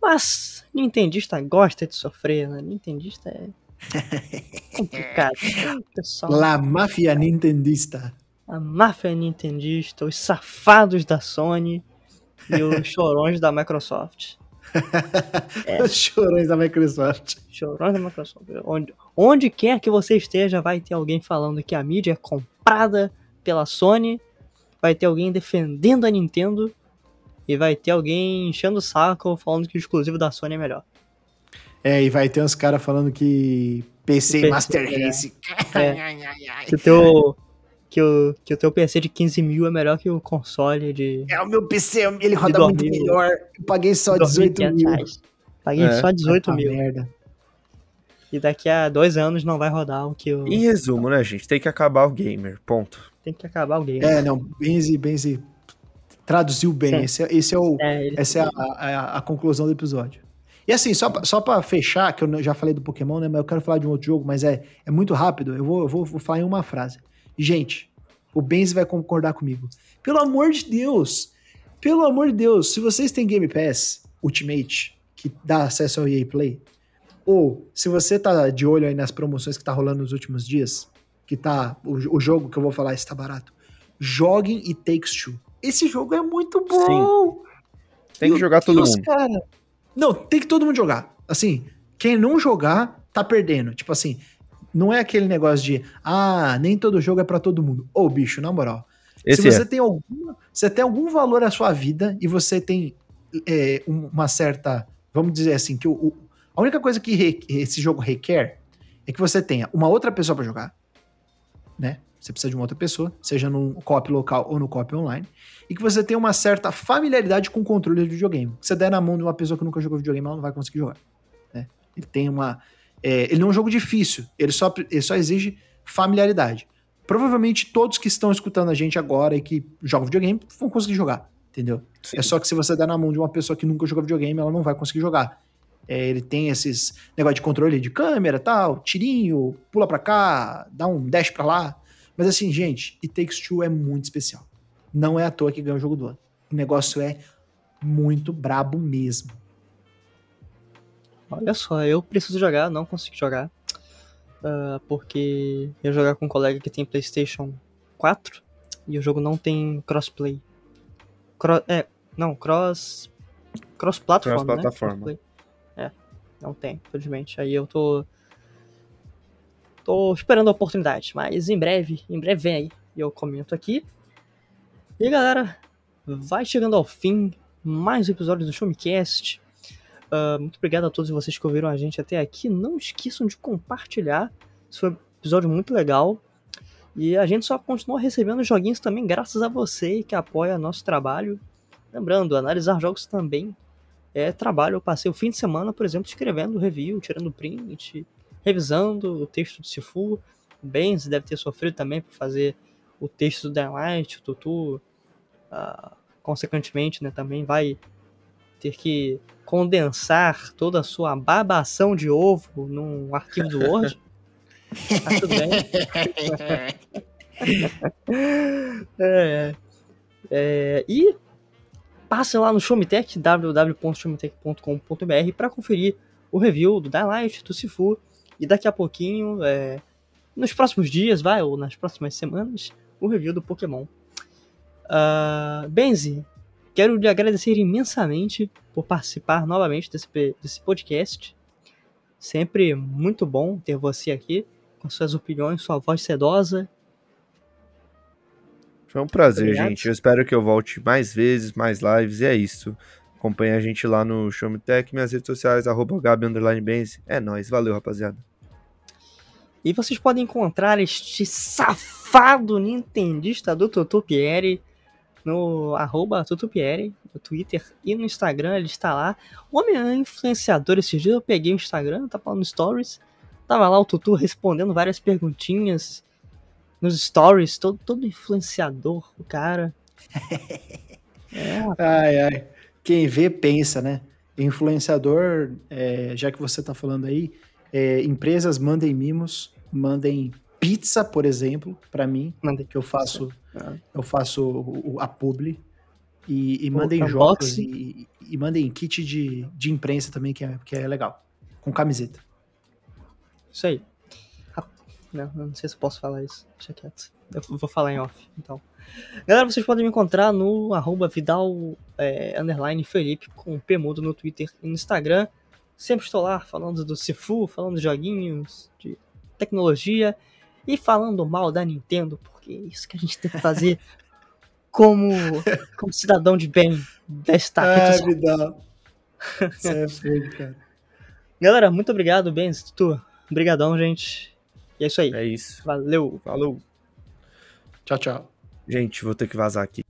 Mas Nintendista gosta de sofrer, né? Nintendista é complicado. Pessoal, La máfia nintendista. a máfia nintendista, os safados da Sony e os chorões da Microsoft. É. Chorões da Microsoft. Chorões da Microsoft. Onde, onde quer que você esteja, vai ter alguém falando que a mídia é comprada pela Sony, vai ter alguém defendendo a Nintendo e vai ter alguém enchendo o saco falando que o exclusivo da Sony é melhor. É, e vai ter uns caras falando que PC, PC, Master é. Race. Que o teu, que o, que o teu PC de 15 mil é melhor que o console de É o meu PC, ele roda muito dormir. melhor. Eu paguei só 18 2.500 mil. reais. Paguei É. só 18 Ah, mil. merda. E daqui a dois anos não vai rodar o que o... Em resumo, né, gente? Tem que acabar o gamer. Ponto. Tem que acabar o game. É, não, Benzi, Benzi traduziu bem. Sim. Esse, é- esse é o, É, ele- essa é a, a- a conclusão do episódio. E assim, só, pra- só pra fechar, que eu já falei do Pokémon, né? Mas eu quero falar de um outro jogo, mas é, é muito rápido. Eu vou, eu vou, vou falar em uma frase. Gente, o Benzi vai concordar comigo. Pelo amor de Deus! Pelo amor de Deus, se vocês têm Game Pass Ultimate, que dá acesso ao EA Play, ou se você tá de olho aí nas promoções que tá rolando nos últimos dias, que tá. O, o jogo que eu vou falar está barato. Joguem e Takes Two. Esse jogo é muito bom! Tem que Meu jogar todo Deus, mundo. cara. Não, tem que todo mundo jogar. Assim, quem não jogar, tá perdendo. Tipo assim, não é aquele negócio de, ah, nem todo jogo é pra todo mundo. Ô, bicho, na moral. Esse se você é. tem alguma, você tem algum valor à sua vida e você tem é, um- uma certa, vamos dizer assim, que o, o- a única coisa que re- esse jogo requer é que você tenha uma outra pessoa pra jogar, né? Você precisa de uma outra pessoa, seja no co-op local ou no co-op online, e que você tenha uma certa familiaridade com o controle do videogame. Se você der na mão de uma pessoa que nunca jogou videogame, ela não vai conseguir jogar. né? Ele tem uma, é, ele não é um jogo difícil, ele só, ele só exige familiaridade. Provavelmente todos que estão escutando a gente agora e que jogam videogame vão conseguir jogar, entendeu? Sim. É só que se você der na mão de uma pessoa que nunca jogou videogame, ela não vai conseguir jogar. É, ele tem esses negócio de controle de câmera, tal, tirinho, pula pra cá, dá um dash pra lá. Mas assim, gente, It Takes Two é muito especial. Não é à toa que ganhou o jogo do ano. O negócio é muito brabo mesmo. Olha só, eu preciso jogar, não consigo jogar. ah, porque eu jogar com um colega que tem PlayStation 4 e o jogo não tem crossplay. Cro é, não, cross. Cross-platform. né? Cross-plataforma. Crossplay. É, não tem, infelizmente. Aí eu tô. Tô esperando a oportunidade, mas em breve, em breve vem aí. E eu comento aqui. E galera, vai chegando ao fim mais um episódio do Show Ah, muito obrigado a todos vocês que ouviram a gente até aqui. Não esqueçam de compartilhar. Isso foi um episódio muito legal. E a gente só continua recebendo joguinhos também graças a você que apoia nosso trabalho. Lembrando, analisar jogos também é trabalho. Eu passei o fim de semana, por exemplo, escrevendo review, tirando print, revisando o texto do Sifu. O Benz deve ter sofrido também por fazer o texto do Daylight, o Tutu, ah, consequentemente, né, também vai ter que condensar toda a sua babação de ovo num arquivo do Word. Mas tudo bem. É, é, e passe lá no Showmetech, www.showmetech.com.br para conferir o review do Daylight, do Sifu e daqui a pouquinho, é, nos próximos dias, vai, ou nas próximas semanas, o review do Pokémon. Ah, Benzi, quero lhe agradecer imensamente por participar novamente desse, desse podcast. Sempre muito bom ter você aqui, com suas opiniões, sua voz sedosa. Foi um prazer, Obrigado. gente. Eu espero que eu volte mais vezes, mais lives, e é isso. Acompanhe a gente lá no Show Me Tech, minhas redes sociais, arroba Gabi Underline Benz. É nóis, valeu, rapaziada. E vocês podem encontrar este safado nintendista do Tutupieri no arroba Tutupieri, no Twitter e no Instagram, ele está lá. O homem é influenciador, esses dias eu peguei o Instagram, tava lá no Stories, tava lá o Tutu respondendo várias perguntinhas nos Stories, todo, todo influenciador, o cara. É, Ai, ai. Quem vê, pensa, né? Influenciador, é, já que você tá falando aí, é, empresas mandem mimos, mandem pizza, por exemplo, para mim, mandei. que eu faço, Ah. eu faço a publi. E, e mandem jogos unboxing. e, e mandem kit de, de imprensa também, que é, que é legal. Com camiseta. Isso aí. Não, não sei se eu posso falar isso. Deixa quieto. Eu vou falar em off, então. Galera, vocês podem me encontrar no arroba Vidal é, underline Felipe com P mudo no Twitter e no Instagram. Sempre estou lá falando do Sifu, falando de joguinhos, de tecnologia e falando mal da Nintendo, porque é isso que a gente tem que fazer como, como cidadão de bem desta. Vidal. Você é fogo, cara. Galera, muito obrigado, Benz, Tutu. Obrigadão, gente. E é isso aí. É isso. Valeu. Falou. Tchau, tchau. Gente, vou ter que vazar aqui.